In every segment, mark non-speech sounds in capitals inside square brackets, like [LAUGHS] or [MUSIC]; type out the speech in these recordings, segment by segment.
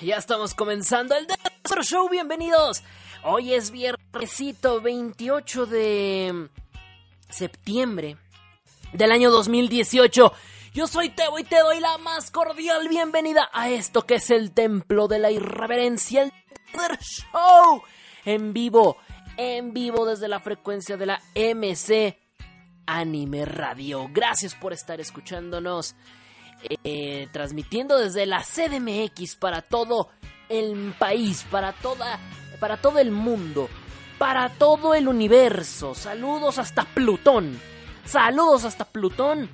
Ya estamos comenzando el Smother Show, bienvenidos. Hoy es viernesito 28 de septiembre del año 2018. Yo soy Tebo y te doy la más cordial bienvenida a esto que es el templo de la irreverencia, el Tether Show. En vivo, en vivo desde la frecuencia de la MC Anime Radio. Gracias por estar escuchándonos. Eh, transmitiendo desde la CDMX para todo el país, para toda, para todo el mundo, para todo el universo. Saludos hasta Plutón. Saludos hasta Plutón.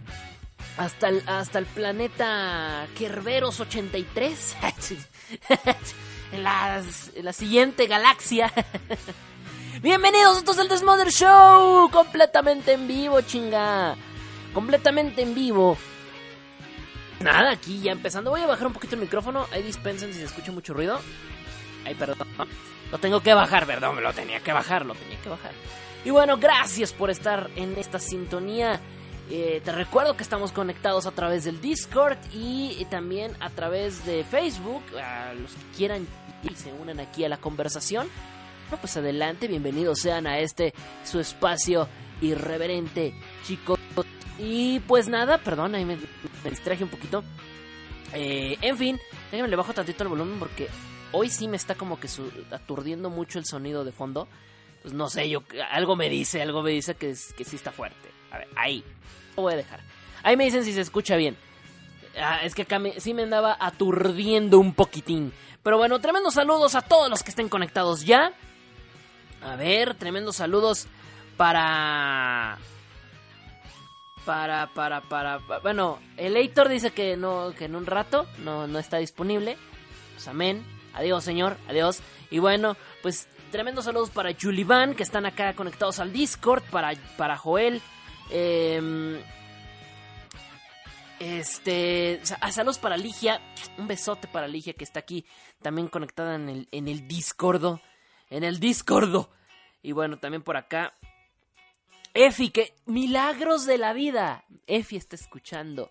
Hasta el, hasta el planeta Kerberos 83. [LAUGHS] en, la, la siguiente galaxia. [LAUGHS] Bienvenidos, esto es el Desmother Show. Completamente en vivo, chinga. Completamente en vivo. Nada, aquí ya empezando. Voy a bajar un poquito el micrófono. Ahí dispensen si se escucha mucho ruido. Ay, perdón. Lo tengo que bajar, perdón. Lo tenía que bajar, lo tenía que bajar. Y bueno, gracias por estar en esta sintonía. Eh, te recuerdo que estamos conectados a través del Discord y también a través de Facebook. A los que quieran y se unan aquí a la conversación. Bueno, pues adelante, bienvenidos sean a este su espacio irreverente, chicos. Y pues nada, perdón, ahí me, distraje un poquito. Eh, en fin, déjenme le bajo tantito el volumen porque hoy sí me está como que aturdiendo mucho el sonido de fondo. Pues no sé, yo algo me dice, algo me dice que, que sí está fuerte. A ver, ahí. Lo voy a dejar. Ahí me dicen si se escucha bien. Ah, es que acá sí me andaba aturdiendo un poquitín. Pero bueno, tremendos saludos a todos los que estén conectados ya. A ver, tremendos saludos para... Para, para, para, pa- Bueno, el Heitor dice que no, que en un rato no, no está disponible. Pues amén. Adiós, señor. Adiós. Y bueno, pues tremendos saludos para Julivan, que están acá conectados al Discord. Para, para Joel. em, este. ah, saludos para Ligia. Un besote para Ligia que está aquí también conectada en el, en el Discordo. En el Discordo. Y bueno, también por acá. Efi, que milagros de la vida. Efi está escuchando.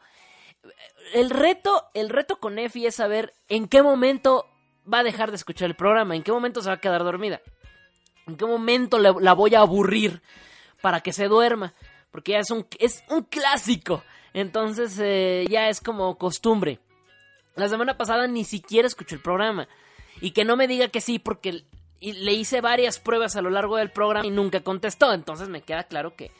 El reto, el reto con Efi es saber en qué momento va a dejar de escuchar el programa, en qué momento se va a quedar dormida, en qué momento la voy a aburrir para que se duerma, porque ya es un, es un clásico, entonces eh, ya es como costumbre. La semana pasada ni siquiera escuchó el programa y que no me diga que sí porque y le hice varias pruebas a lo largo del programa y nunca contestó, entonces me queda claro que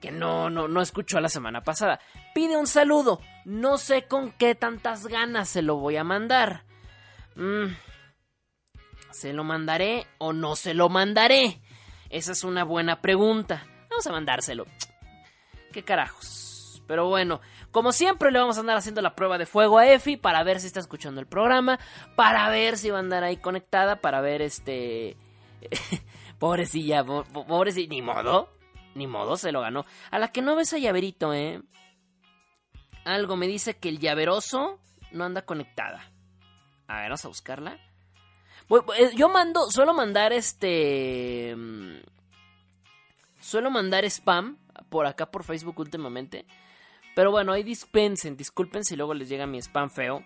que no, no, no escuchó la semana pasada. Pide un saludo. No sé con qué tantas ganas se lo voy a mandar. Mm, ¿Se lo mandaré o no se lo mandaré? Esa es una buena pregunta. Vamos a mandárselo. ¿Qué carajos? Pero bueno, como siempre le vamos a andar haciendo la prueba de fuego a Efi para ver si está escuchando el programa, para ver si va a andar ahí conectada, para ver este... [LAUGHS] Pobrecilla, po- po- pobrecilla, ni modo, ni modo, se lo ganó. A la que no ves a llaverito, ¿eh? Algo me dice que el llaveroso no anda conectada. A ver, vamos a buscarla. Eh, Yo mando, suelo mandar este... mm, Suelo mandar spam por acá por Facebook últimamente. Pero bueno, ahí dispensen, disculpen si luego les llega mi spam feo.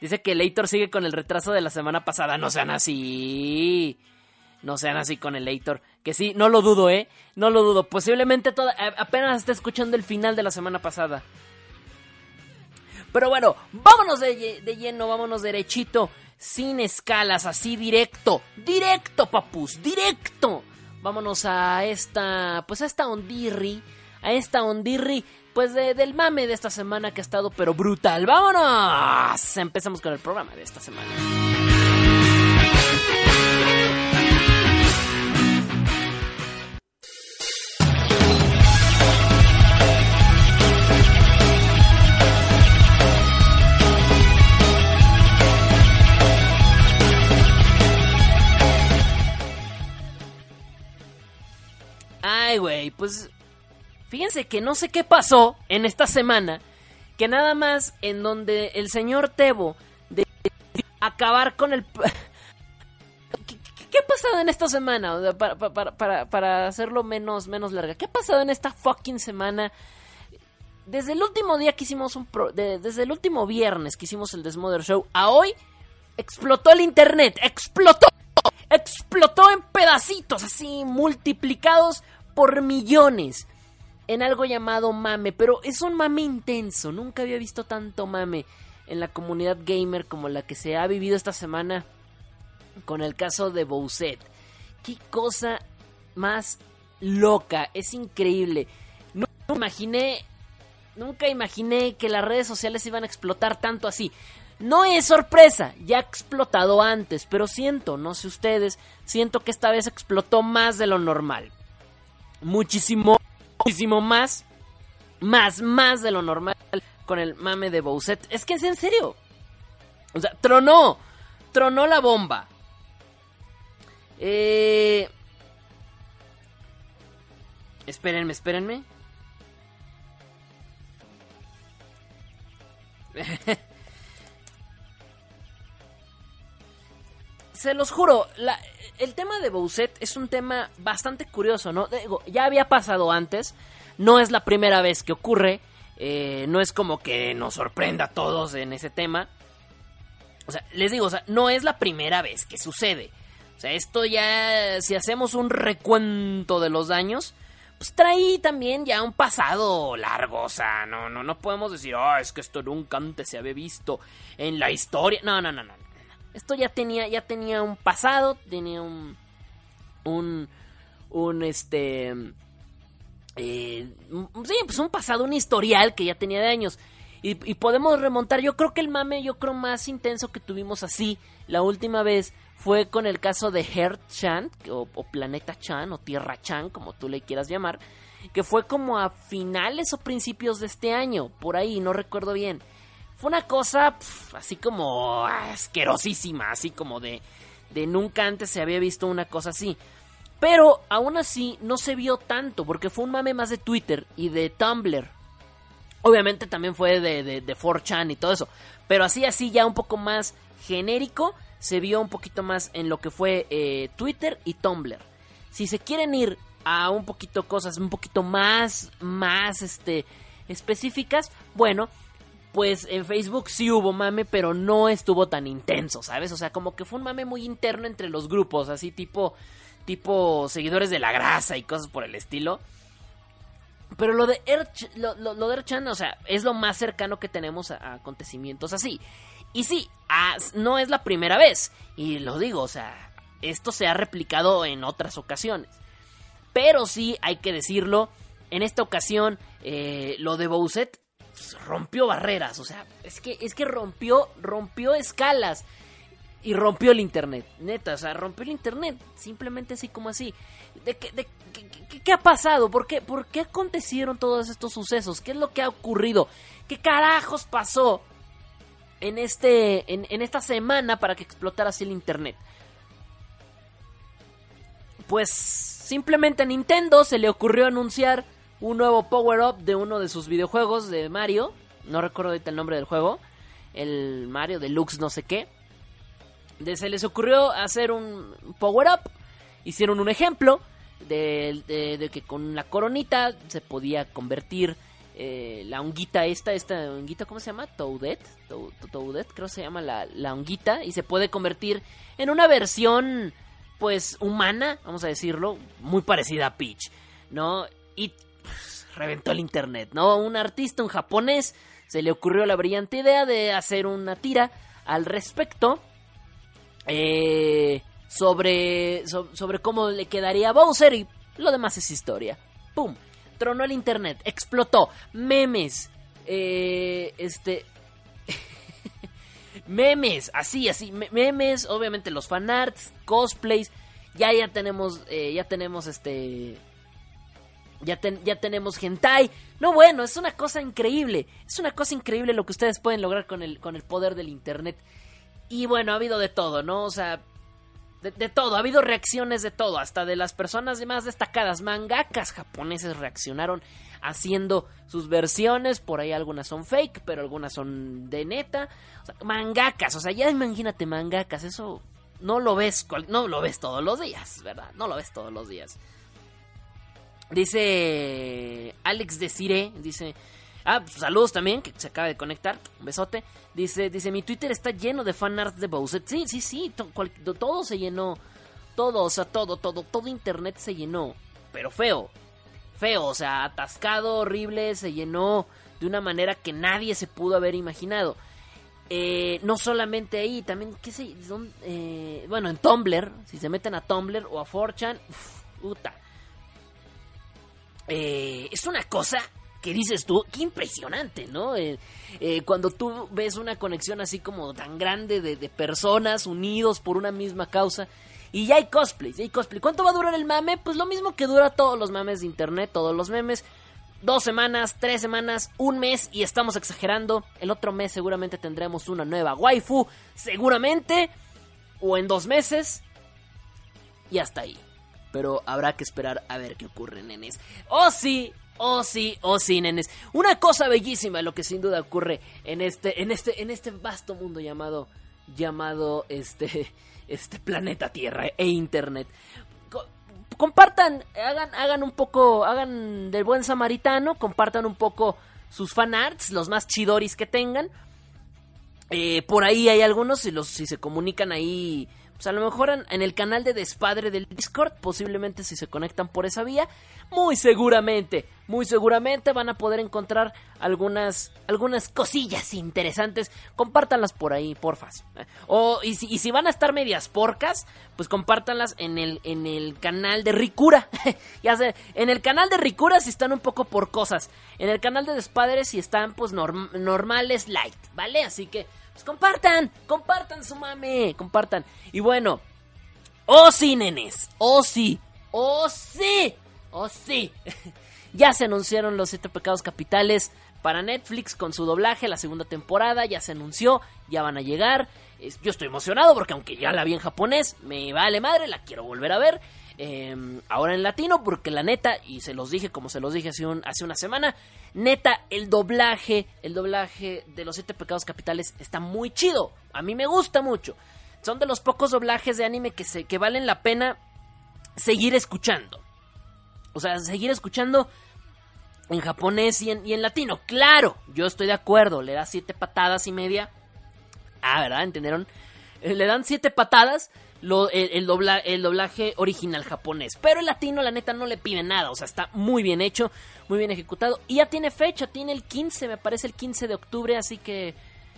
Dice que Leitor sigue con el retraso de la semana pasada. No sean así. No sean así con el Leitor. Que sí, no lo dudo, ¿eh? No lo dudo. Posiblemente toda, a- apenas está escuchando el final de la semana pasada. Pero bueno, vámonos de, de lleno, vámonos derechito, sin escalas, así directo, directo, papus, directo. Vámonos a esta, pues a esta ondirri, a esta ondirri, pues del mame de esta semana que ha estado pero brutal. ¡Vámonos! Empezamos con el programa de esta semana. Ay, güey, pues fíjense que no sé qué pasó en esta semana, que nada más en donde el señor Tebo de acabar con el... [LAUGHS] ¿Qué, ha pasado en esta semana? Para, para, para, hacerlo menos, menos larga. ¿Qué ha pasado en esta fucking semana? Desde el último día que hicimos un... desde el último viernes que hicimos el Desmother Show a hoy, explotó el internet. ¡Explotó! explotó en pedacitos, así multiplicados por millones, en algo llamado mame, pero es un mame intenso, nunca había visto tanto mame en la comunidad gamer como la que se ha vivido esta semana con el caso de Bowset. Qué cosa más loca, es increíble. No, imaginé, nunca imaginé que las redes sociales iban a explotar tanto así. No es sorpresa, ya ha explotado antes, pero siento, no sé ustedes, siento que esta vez explotó más de lo normal. Muchísimo, muchísimo más, más, más de lo normal con el mame de Bowset. Es que es en serio. O sea, tronó, tronó la bomba. Eh... Espérenme, espérenme. [LAUGHS] se los juro, el tema de Bowset es un tema bastante curioso, ¿no? ya había pasado antes, no es la primera vez que ocurre, eh, no es como que nos sorprenda a todos en ese tema. O sea, les digo, o sea, no es la primera vez que sucede. O sea, esto ya, si hacemos un recuento de los daños, pues trae también ya un pasado largo. O sea, no, no, no podemos decir, ah, es que esto nunca antes se había visto en la historia. No, no, no, no. Esto ya tenía, ya tenía un pasado, tenía un, un, un este, eh, sí, pues un pasado, un historial que ya tenía de años. Y, podemos remontar, yo creo que el mame, yo creo más intenso que tuvimos así la última vez fue con el caso de Heart Chan, o, o, Planeta Chan, o Tierra Chan, como tú le quieras llamar, que fue como a finales o principios de este año, por ahí, no recuerdo bien. Fue una cosa así como asquerosísima, así como de, de nunca antes se había visto una cosa así. Pero aún así no se vio tanto, porque fue un mame más de Twitter y de Tumblr. Obviamente también fue de, de, de 4chan y todo eso. Pero así, así ya un poco más genérico, se vio un poquito más en lo que fue eh, Twitter y Tumblr. Si se quieren ir a un poquito cosas un poquito más, más, este, específicas, bueno, pues en Facebook sí hubo mame, pero no estuvo tan intenso, ¿sabes? O sea, como que fue un mame muy interno entre los grupos, así tipo, tipo seguidores de la grasa y cosas por el estilo. Pero lo de, lo, de Erchan, o sea, es lo más cercano que tenemos a, acontecimientos así. Y sí, no es la primera vez. Y lo digo, o sea, esto se ha replicado en otras ocasiones. Pero sí, hay que decirlo, en esta ocasión, eh, lo de Bowset rompió barreras, o sea, es que, es que rompió, rompió escalas y rompió el internet, neta, o sea, rompió el internet, simplemente así como así. ¿De, de, qué, ha pasado? ¿Por qué, ¿Por qué acontecieron todos estos sucesos? ¿Qué es lo que ha ocurrido? ¿Qué carajos pasó en, este, en, en esta semana para que explotara así el internet? Pues simplemente a Nintendo se le ocurrió anunciar un nuevo power-up de uno de sus videojuegos de Mario. No recuerdo ahorita el nombre del juego. El Mario Deluxe no sé qué. De, se les ocurrió hacer un power-up. Hicieron un ejemplo de, que con la coronita se podía convertir eh, la honguita esta, esta honguita, ¿cómo se llama? Toadette, Toadette creo que se llama la, la honguita, y se puede convertir en una versión, pues, humana, vamos a decirlo, muy parecida a Peach, ¿no? Y reventó el internet, ¿no? Un artista, un japonés, se le ocurrió la brillante idea de hacer una tira al respecto eh, sobre, sobre cómo le quedaría a Bowser y lo demás es historia. ¡Pum! Tronó el internet, explotó, memes, eh, este... [LAUGHS] memes, así, así, memes, obviamente los fanarts, cosplays, ya ya tenemos, eh, ya tenemos este... Ya, ya tenemos hentai. No, bueno, es una cosa increíble. Es una cosa increíble lo que ustedes pueden lograr con el, con el poder del internet. Y bueno, ha habido de todo, ¿no? O sea, de, todo, ha habido reacciones de todo, hasta de las personas más destacadas, mangakas japoneses reaccionaron haciendo sus versiones, por ahí algunas son fake, pero algunas son de neta, o sea, mangakas, o sea, ya imagínate mangakas, eso no lo ves, no lo ves todos los días, ¿verdad? No lo ves todos los días. Dice Alex Desire, dice, Ah, pues, saludos también, que se acaba de conectar. Un besote. Dice, dice, mi Twitter está lleno de fanarts de Bowser. Sí, sí, sí, todo se llenó. Todo, o sea, todo, todo, todo internet se llenó. Pero feo. Feo, o sea, atascado, horrible, se llenó de una manera que nadie se pudo haber imaginado. Eh, no solamente ahí, también, qué sé, eh, bueno, en Tumblr, si se meten a Tumblr o a 4chan, puta. Eh, es una cosa que dices tú, qué impresionante, ¿no? Eh, eh, cuando tú ves una conexión así como tan grande de, personas unidos por una misma causa. Y ya hay cosplays, ya hay cosplay. ¿Cuánto va a durar el mame? Pues lo mismo que dura todos los mames de internet, todos los memes. Dos semanas, tres semanas, un mes y estamos exagerando. El otro mes seguramente tendremos una nueva waifu, seguramente. O en dos meses. Y hasta ahí. Pero habrá que esperar a ver qué ocurre, nenes. ¡Oh sí! Oh sí, oh sí, nenes. Una cosa bellísima lo que sin duda ocurre en este, en este, en este vasto mundo llamado, llamado este, [LAUGHS] este planeta Tierra e Internet. compartan, hagan, hagan un poco, hagan del buen samaritano, compartan un poco sus fanarts, los más chidoris que tengan. Eh, por ahí hay algunos, si, los, si se comunican ahí pues a lo mejor en, el canal de despadre del Discord, posiblemente si se conectan por esa vía, muy seguramente, muy seguramente van a poder encontrar algunas, algunas cosillas interesantes. Compártanlas por ahí, porfas. O, y si, van a estar medias porcas, pues compártanlas en el, en el canal de Ricura. [LAUGHS] ya sé, en el canal de Ricura si están un poco por cosas. En el canal de despadre si están pues normales light, ¿vale? Así que pues compartan, compartan su mame, compartan. Y bueno, oh sí, nenes, oh sí, oh sí, oh sí. [LAUGHS] ya se anunciaron los siete pecados capitales para Netflix con su doblaje, la segunda temporada, ya se anunció, ya van a llegar. Yo estoy emocionado porque aunque ya la vi en japonés, me vale madre, la quiero volver a ver. Em, ahora en latino, porque la neta, y se los dije como se los dije hace, una semana, neta, el doblaje, el doblaje de los siete pecados capitales está muy chido. A mí me gusta mucho. Son de los pocos doblajes de anime que, se, valen la pena seguir escuchando. O sea, seguir escuchando en japonés y en, y en latino. Claro, yo estoy de acuerdo, le da siete patadas y media. Ah, ¿verdad? ¿Entendieron? Eh, le dan siete patadas el, doblaje original japonés. Pero el latino, la neta, no le pide nada. O sea, está muy bien hecho, muy bien ejecutado. Y ya tiene fecha, tiene el 15, me parece el 15 de octubre. Así que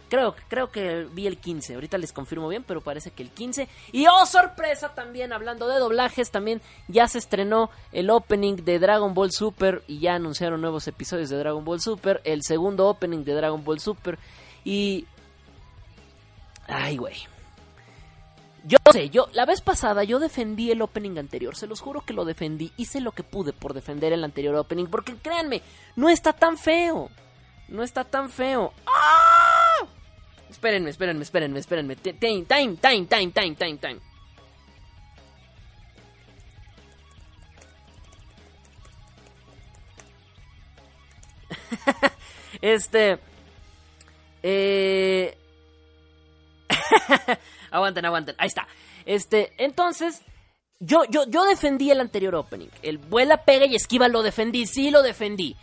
creo, creo que vi el 15. Ahorita les confirmo bien, pero parece que el 15. Y oh, sorpresa también, hablando de doblajes, también ya se estrenó el opening de Dragon Ball Super. Y ya anunciaron nuevos episodios de Dragon Ball Super. El segundo opening de Dragon Ball Super. Y... Ay, güey. Yo sé, yo la vez pasada yo defendí el opening anterior, se los juro que lo defendí, hice lo que pude por defender el anterior opening, porque créanme, no está tan feo, no está tan feo. ¡Ah! Espérenme, espérenme, espérenme, espérenme, time, time, time, time, time, time, time. [LAUGHS] este... Eh... [LAUGHS] aguanten, aguanten. Ahí está. Este, entonces, yo, yo, yo defendí el anterior opening. El vuela, pega y esquiva lo defendí. Sí lo defendí.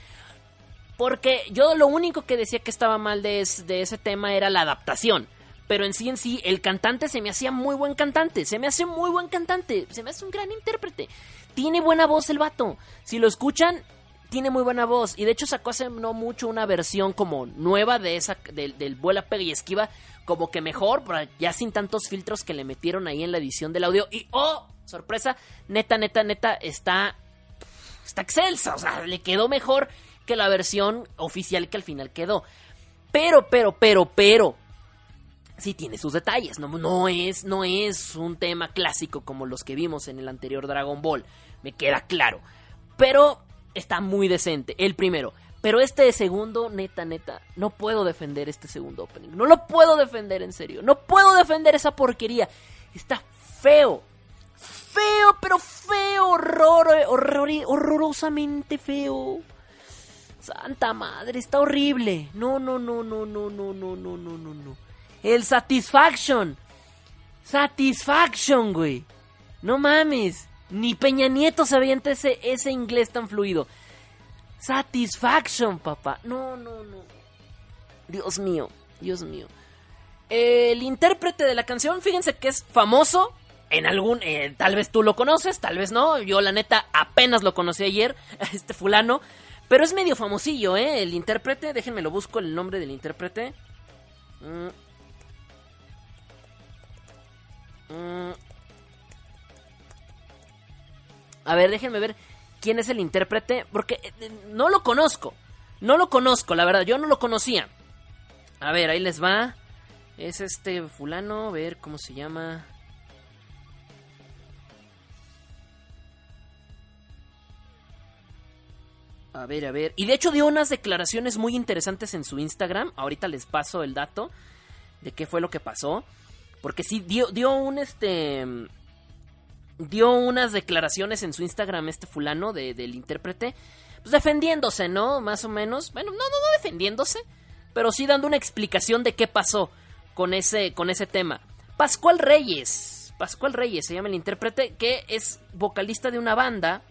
Porque yo lo único que decía que estaba mal de, de ese tema era la adaptación. Pero en sí en sí, el cantante se me hacía muy buen cantante. Se me hace muy buen cantante. Se me hace un gran intérprete. Tiene buena voz el vato. Si lo escuchan, tiene muy buena voz. Y de hecho sacó hace no mucho una versión como nueva de esa, del, del vuela, pega y esquiva. Como que mejor, ya sin tantos filtros que le metieron ahí en la edición del audio. Y oh, sorpresa, neta, neta, neta, está. Está excelsa. O sea, le quedó mejor que la versión oficial que al final quedó. Pero, pero, pero, pero. Sí tiene sus detalles. No, no, es, no es un tema clásico como los que vimos en el anterior Dragon Ball. Me queda claro. Pero está muy decente. El primero. Pero este segundo, neta, neta, no puedo defender este segundo opening. No lo puedo defender en serio. No puedo defender esa porquería. Está feo. Feo, pero feo. Horror, horror, horrorosamente feo. Santa madre, está horrible. No, no, no, no, no, no, no, no, no, no, no. El Satisfaction. Satisfaction, güey. No mames. Ni Peña Nieto se avienta ese, inglés tan fluido. Satisfaction, papá. No, no, no. Dios mío, Dios mío. El intérprete de la canción, fíjense que es famoso. En algún. Eh, tal vez tú lo conoces, tal vez no. Yo, la neta, apenas lo conocí ayer. [LAUGHS] Este fulano. Pero es medio famosillo, ¿eh? El intérprete. Déjenme lo busco el nombre del intérprete. Mm. Mm. A ver, déjenme ver quién es el intérprete, porque eh, eh, no lo conozco. No lo conozco, la verdad, yo no lo conocía. A ver, ahí les va. Es este fulano, a ver cómo se llama. A ver, a ver. Y de hecho dio unas declaraciones muy interesantes en su Instagram. Ahorita les paso el dato de qué fue lo que pasó. Porque sí, dio, dio un este dio unas declaraciones en su Instagram este fulano de, del intérprete, pues defendiéndose, ¿no? Más o menos. Bueno, no, no, no defendiéndose, pero sí dando una explicación de qué pasó con ese, con ese tema. Pascual Reyes, Pascual Reyes se llama el intérprete, que es vocalista de una banda.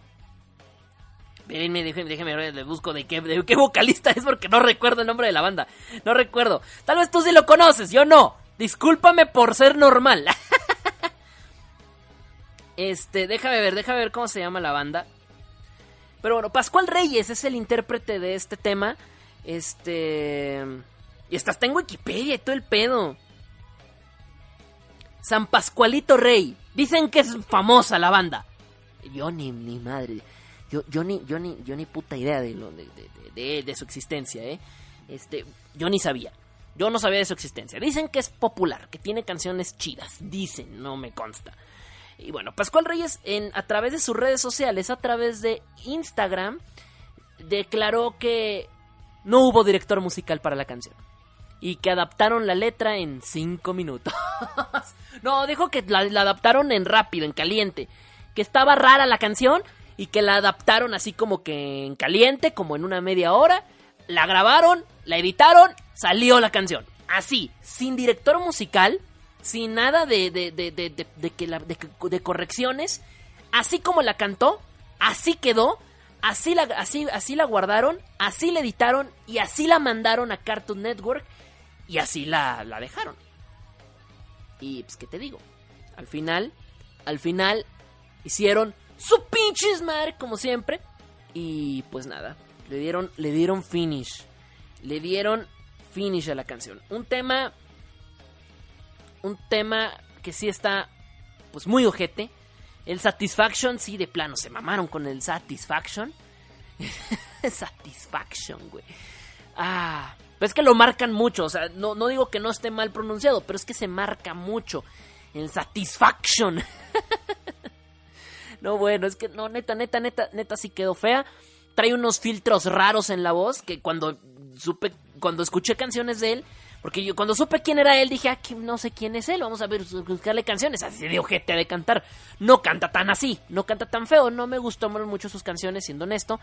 Déjenme, déjenme, déjenme le busco de qué, de qué vocalista es porque no recuerdo el nombre de la banda. No recuerdo. Tal vez tú sí lo conoces, yo no. Discúlpame por ser normal. [LAUGHS] Este, déjame ver, déjame ver cómo se llama la banda. Pero bueno, Pascual Reyes es el intérprete de este tema. Este. Y estás en Wikipedia y todo el pedo. San Pascualito Rey. Dicen que es famosa la banda. Yo ni, ni madre. Yo, yo, ni, yo, ni, yo ni puta idea de, lo, de, de, su existencia, ¿eh? Este, yo ni sabía. Yo no sabía de su existencia. Dicen que es popular, que tiene canciones chidas. Dicen, no me consta. Y bueno, Pascual Reyes a través de sus redes sociales, a través de Instagram, declaró que no hubo director musical para la canción. Y que adaptaron la letra en 5 minutos. [LAUGHS] no, dijo que la, adaptaron en rápido, en caliente. Que estaba rara la canción y que la adaptaron así como que en caliente, como en una media hora. La grabaron, la editaron, salió la canción. Así, sin director musical sin nada de, de, de, de, que la, de, correcciones, así como la cantó, así quedó, así la, así, así la guardaron, así la editaron y así la mandaron a Cartoon Network y así la, la dejaron. Y pues, ¿qué te digo? Al final, al final, hicieron su pinche smart, como siempre. Y pues nada, le dieron, le dieron finish. Le dieron finish a la canción. Un tema un tema que sí está pues muy ojete. El Satisfaction, sí, de plano, se mamaron con el Satisfaction. [LAUGHS] satisfaction, güey. Ah, pero es que lo marcan mucho, o sea, no, no digo que no esté mal pronunciado, pero es que se marca mucho. El Satisfaction. [LAUGHS] no, bueno, es que no, neta, neta, neta, neta, sí quedó fea. Trae unos filtros raros en la voz que cuando supe, cuando escuché canciones de él, porque yo cuando supe quién era él dije, ah, no sé quién es él, vamos a ver, buscarle canciones, así de ojete de cantar. No canta tan así, no canta tan feo, no me gustó mucho sus canciones, siendo honesto,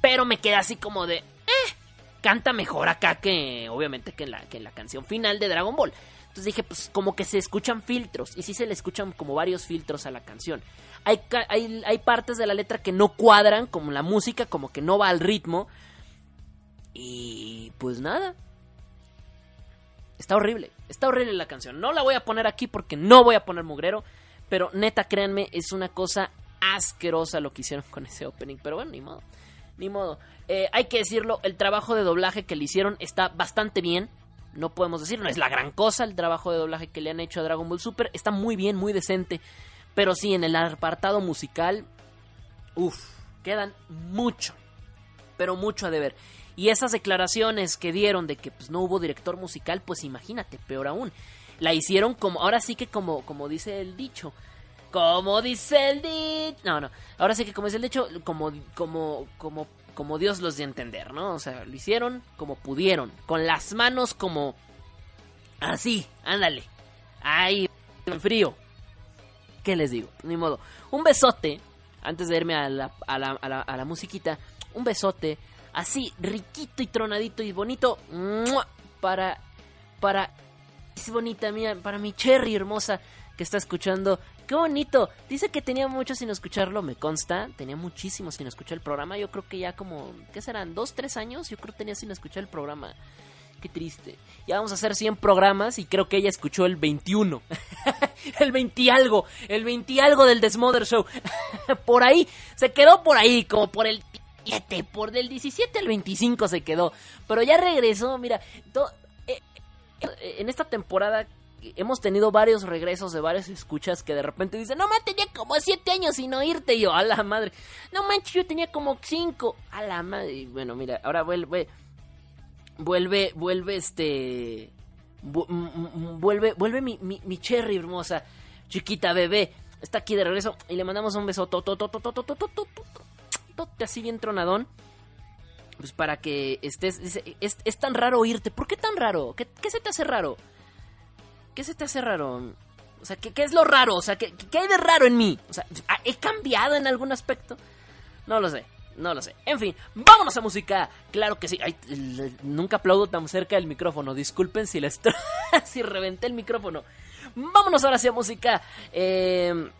pero me queda así como de, eh, canta mejor acá que, obviamente, que la, que la canción final de Dragon Ball. Entonces dije, pues como que se escuchan filtros, y sí se le escuchan como varios filtros a la canción. Hay, hay, hay partes de la letra que no cuadran, como la música, como que no va al ritmo. Y pues nada, Está horrible, está horrible la canción. No la voy a poner aquí porque no voy a poner mugrero, pero neta, créanme, es una cosa asquerosa lo que hicieron con ese opening. Pero bueno, ni modo. Ni modo. Eh, hay que decirlo, el trabajo de doblaje que le hicieron está bastante bien. No podemos decir, no es la gran cosa el trabajo de doblaje que le han hecho a Dragon Ball Super. Está muy bien, muy decente. Pero sí, en el apartado musical, uff, quedan mucho, pero mucho a deber. Y esas declaraciones que dieron de que pues, no hubo director musical, pues imagínate, peor aún. La hicieron como, ahora sí que como, como dice el dicho. Como dice el dicho. No, no. Ahora sí que como dice el dicho, como, como, como, como Dios los dio a entender, ¿no? O sea, lo hicieron como pudieron. Con las manos como. Así, ándale. Ahí, en frío. ¿Qué les digo? Ni modo. Un besote. Antes de irme a la, a la, a la, a la musiquita. Un besote así riquito y tronadito y bonito para para es bonita mía para mi cherry hermosa que está escuchando. Qué bonito dice que tenía mucho sin escucharlo me consta tenía muchísimo sin escuchar el programa yo creo que ya como qué serán dos tres años yo creo que tenía sin escuchar el programa. Qué triste. Ya vamos a hacer 100 programas y creo que ella escuchó el 21 [LAUGHS] el 20 algo el 20 algo del Desmother Show. [LAUGHS] Por ahí se quedó por ahí como por el por del 17 al 25 se quedó. Pero ya regresó, mira. Eh, eh, en esta temporada hemos tenido varios regresos de varias escuchas que de repente dicen, no manches, tenía como 7 años sin oírte. Y yo, a la madre. No manches, yo tenía como 5. A la madre. Bueno, mira, ahora vuelve. Vuelve, vuelve este. Vuelve, vuelve mi, mi, mi cherry hermosa, chiquita bebé. Está aquí de regreso y le mandamos un beso así bien tronadón. Pues para que estés. Es, es, tan raro oírte. ¿Por qué tan raro? ¿Qué, se te hace raro? ¿Qué se te hace raro? O sea, ¿qué, qué es lo raro? O sea, ¿qué, ¿qué, hay de raro en mí? O sea, ¿he cambiado en algún aspecto? No lo sé, no lo sé. En fin, vámonos a música. Claro que sí. nunca aplaudo tan cerca del micrófono. Disculpen si les [LAUGHS] si reventé el micrófono. Vámonos ahora hacia música. Eh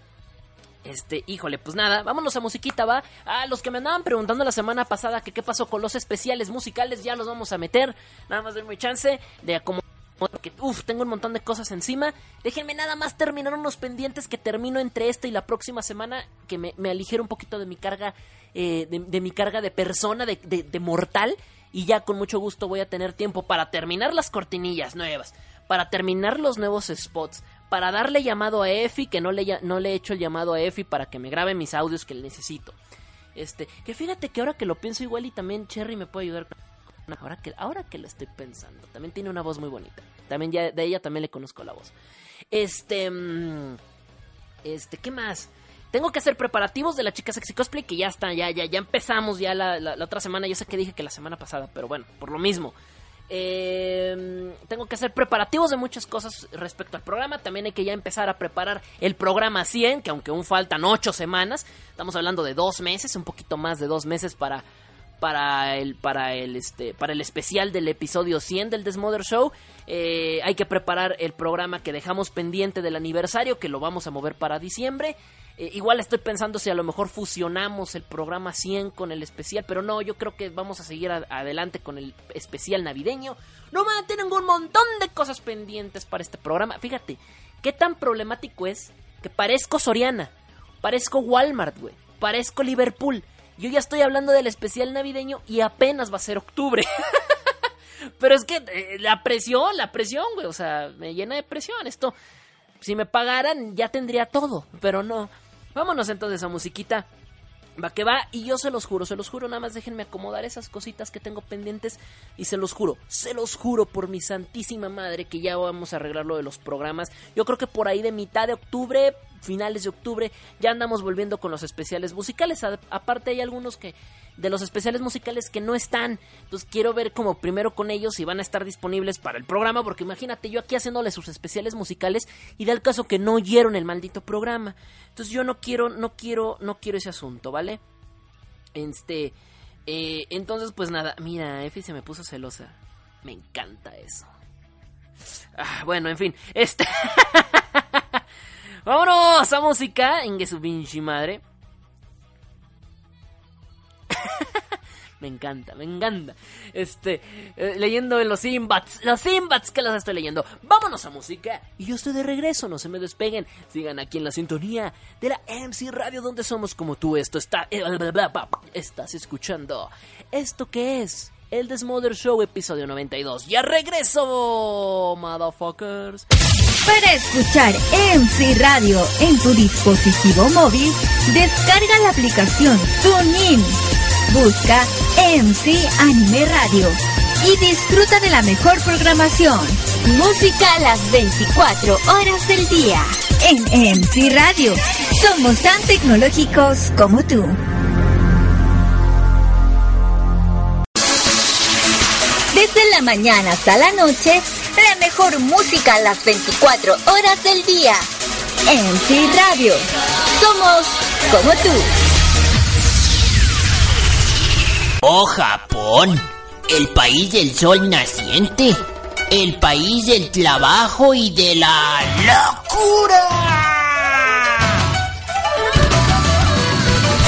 este, híjole, pues nada, vámonos a musiquita, va. A los que me andaban preguntando la semana pasada que qué pasó con los especiales musicales, ya los vamos a meter. Nada más denme chance de como porque uff, tengo un montón de cosas encima. Déjenme nada más terminar unos pendientes que termino entre esta y la próxima semana, que me, me un poquito de mi carga, eh, de, mi carga de persona, de, de mortal. Y ya con mucho gusto voy a tener tiempo para terminar las cortinillas nuevas, para terminar los nuevos spots, para darle llamado a Efi, que no le, no le he hecho el llamado a Efi para que me grabe mis audios que le necesito. Este, que fíjate que ahora que lo pienso igual y también Cherry me puede ayudar ahora que ahora que lo estoy pensando. También tiene una voz muy bonita. También ya de ella también le conozco la voz. Este mm, este, ¿qué más? Tengo que hacer preparativos de la chica sexy cosplay que ya está, ya ya ya empezamos ya la, la otra semana, yo sé que dije que la semana pasada, pero bueno, por lo mismo. Eh, tengo que hacer preparativos de muchas cosas respecto al programa. También hay que ya empezar a preparar el programa 100, que aunque aún faltan 8 semanas, estamos hablando de 2 meses, un poquito más de 2 meses para, para, el, para, el, este, para el especial del episodio 100 del Desmother Show. Eh, hay que preparar el programa que dejamos pendiente del aniversario, que lo vamos a mover para diciembre. Eh, igual estoy pensando si a lo mejor fusionamos el programa 100 con el especial, pero no, yo creo que vamos a seguir adelante con el especial navideño. No a tener un montón de cosas pendientes para este programa. Fíjate, qué tan problemático es que parezco Soriana, parezco Walmart, güey, parezco Liverpool. Yo ya estoy hablando del especial navideño y apenas va a ser octubre. [LAUGHS] pero es que eh, la presión, la presión, güey, o sea, me llena de presión. Esto, si me pagaran, ya tendría todo, pero no. Vámonos entonces a musiquita. Va que va, y yo se los juro, se los juro, nada más déjenme acomodar esas cositas que tengo pendientes y se los juro, se los juro por mi santísima madre que ya vamos a arreglar lo de los programas. Yo creo que por ahí de mitad de octubre, finales de octubre, ya andamos volviendo con los especiales musicales. aparte hay algunos que de los especiales musicales que no están. Entonces quiero ver como primero con ellos si van a estar disponibles para el programa, porque imagínate yo aquí haciéndole sus especiales musicales y da el caso que no oyeron el maldito programa. Entonces yo no quiero, no quiero, no quiero ese asunto, ¿vale? Este, eh, entonces pues nada, mira, Efi se me puso celosa. Me encanta eso. Ah, bueno, en fin, este... [LAUGHS] Vámonos a música que su madre. [LAUGHS] Me encanta, me encanta. Este, eh, leyendo en los Simbats, los Simbats que las estoy leyendo. Vámonos a música. Y yo estoy de regreso, no se me despeguen. Sigan aquí en la sintonía de la MC Radio, donde somos como tú. Esto está. Eh, estás escuchando. ¿Esto qué es? El Desmother Show, episodio 92. ¡Ya regreso, motherfuckers! Para escuchar MC Radio en tu dispositivo móvil, descarga la aplicación TuneIn. Busca MC Anime Radio y disfruta de la mejor programación. Música a las 24 horas del día. En MC Radio, somos tan tecnológicos como tú. La mañana hasta la noche, la mejor música a las 24 horas del día. En Radio. Somos como tú. Oh Japón, el país del sol naciente, el país del trabajo y de la locura.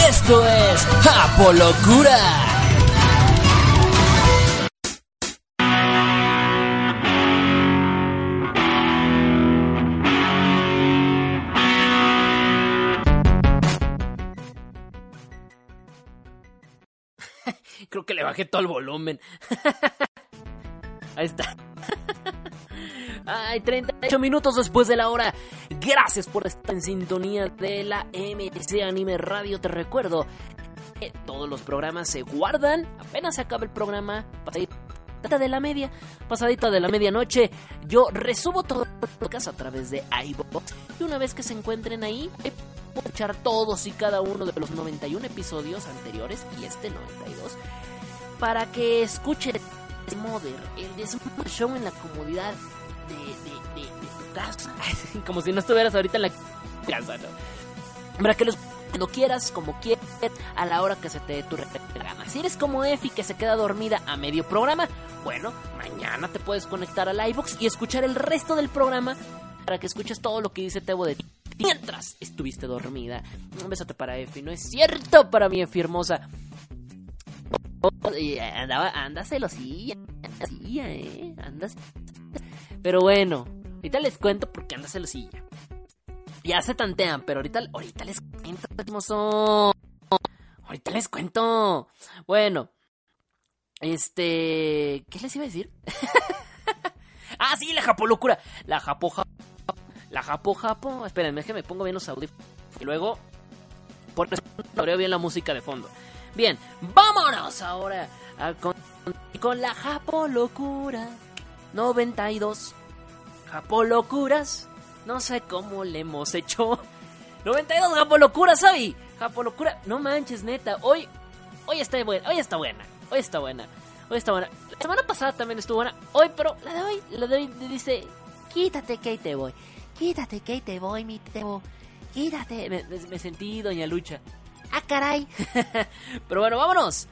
Esto es Japolocura. Creo que le bajé todo el volumen. [LAUGHS] Ahí está. Ay, 38 minutos después de la hora. Gracias por estar en sintonía de la MC Anime Radio. Te recuerdo que todos los programas se guardan. Apenas se acaba el programa. Pasadita de la media. Pasadita de la medianoche. Yo resubo todo podcast a través de iVoox. Y una vez que se encuentren ahí, puedo echar todos y cada uno de los 91 episodios anteriores y este 92 para que escuchen el Mother, el Show en la comodidad de, de, de, tu casa. [LAUGHS] como si no estuvieras ahorita en la casa, ¿no? Para que los cuando quieras, como quieras, a la hora que se te dé tu gana. Si eres como Efi que se queda dormida a medio programa, bueno, mañana te puedes conectar al iBox y escuchar el resto del programa para que escuches todo lo que dice Tebo de ti mientras estuviste dormida. Un besote para Efi, no es cierto para mi Efi hermosa. Andaba, anda celosilla, eh, andas. Pero bueno, ahorita les cuento por qué anda celosilla. Ya se tantean, pero ahorita, ahorita les cuento. Ahorita les cuento. Bueno, este. ¿Qué les iba a decir? [LAUGHS] ah, sí, la Japo locura. La Japo Japo. La Japo Japo. Espérenme, es que me pongo bien los audífonos. Y luego. Por bien la música de fondo. Bien, vámonos ahora con, con, la Japo Locura 92. Japo Locuras, no sé cómo le hemos hecho. 92 Japo Locuras hoy. Japo Locura, no manches, neta. Hoy, hoy está buena, hoy está buena, hoy está buena, hoy está buena. La semana pasada también estuvo buena. Hoy, pero la de hoy, la de hoy dice, quítate que te voy. Quítate que te voy, mi tebo. Quítate. Me, me sentí Doña Lucha. ¡Ah, caray! [LAUGHS] Pero bueno, vámonos.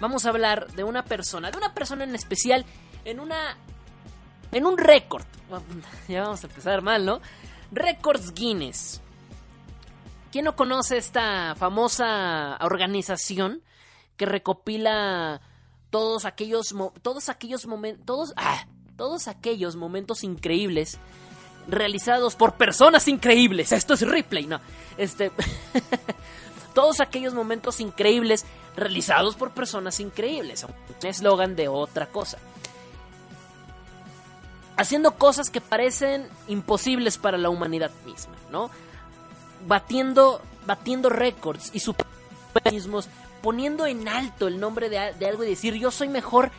Vamos a hablar de una persona, de una persona en especial, en una. En un récord. Ya vamos a empezar mal, ¿no? Records Guinness. ¿Quién no conoce esta famosa organización que recopila todos aquellos todos aquellos momentos todos ah, todos aquellos momentos increíbles realizados por personas increíbles. Esto es replay, no. Este [LAUGHS] todos aquellos momentos increíbles realizados por personas increíbles. Eslogan de otra cosa. Haciendo cosas que parecen imposibles para la humanidad misma, ¿no? Batiendo, batiendo récords y mismos, poniendo en alto el nombre de, de algo y decir, yo soy mejor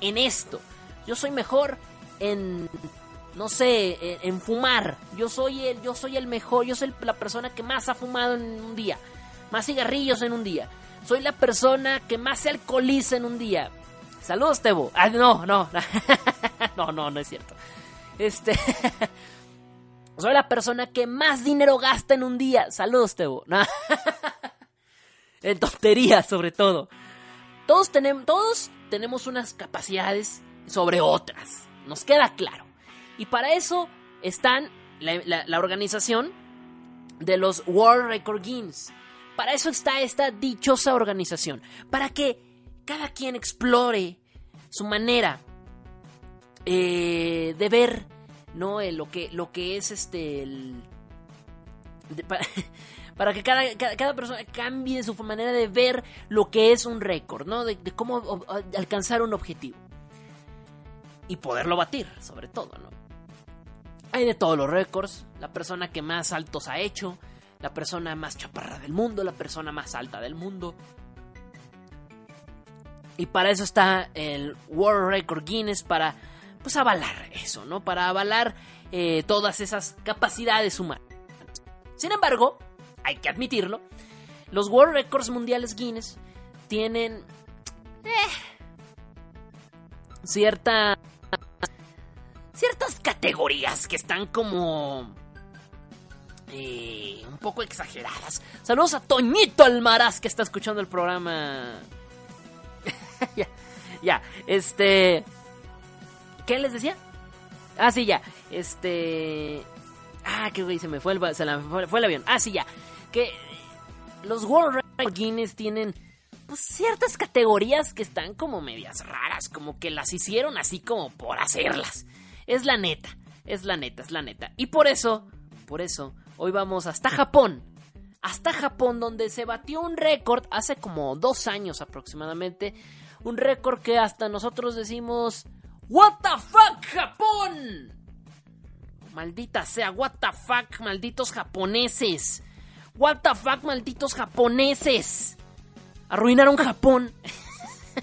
en esto. Yo soy mejor en no sé, en, fumar. Yo soy el, yo soy el mejor, yo soy la persona que más ha fumado en un día, más cigarrillos en un día. Soy la persona que más se alcoholiza en un día. Saludos, Tebo. Ah, no, no, [LAUGHS] no, no, no es cierto. Este, [LAUGHS] soy la persona que más dinero gasta en un día. Saludos, Tebo. [LAUGHS] en tonterías, sobre todo. Todos tenemos, todos tenemos unas capacidades sobre otras. Nos queda claro. Y para eso están la, organización de los World Record Games. Para eso está esta dichosa organización, para que cada quien explore su manera eh, de ver, ¿no? Eh, lo, que, lo que es este... El, [LAUGHS] para, que cada, cada, persona cambie su manera de ver lo que es un récord, ¿no? De, cómo alcanzar un objetivo. Y poderlo batir, sobre todo, ¿no? Hay de todos los récords, la persona que más altos ha hecho, la persona más chaparra del mundo, la persona más alta del mundo. Y para eso está el World Record Guinness, para pues avalar eso, ¿no? Para avalar eh, todas esas capacidades humanas. Sin embargo, hay que admitirlo, los World Records Mundiales Guinness tienen eh, cierta ciertas categorías que están como eh, un poco exageradas. Saludos a Toñito Almaraz que está escuchando el programa. [LAUGHS] ya, ya, este... ¿Qué les decía? Ah, sí, ya. Este... Ah, qué güey, se me fue el, se fue, el avión. Ah, sí, ya. Que los World Guinness tienen pues, ciertas categorías que están como medias raras, como que las hicieron así como por hacerlas. Es la neta, es la neta, es la neta. Y por eso, por eso, hoy vamos hasta Japón. Hasta Japón, donde se batió un récord hace como dos años aproximadamente. Un récord que hasta nosotros decimos, ¿What the fuck, Japón? Maldita sea, what the fuck, malditos japoneses. What the fuck, malditos japoneses. Arruinaron Japón. [LAUGHS]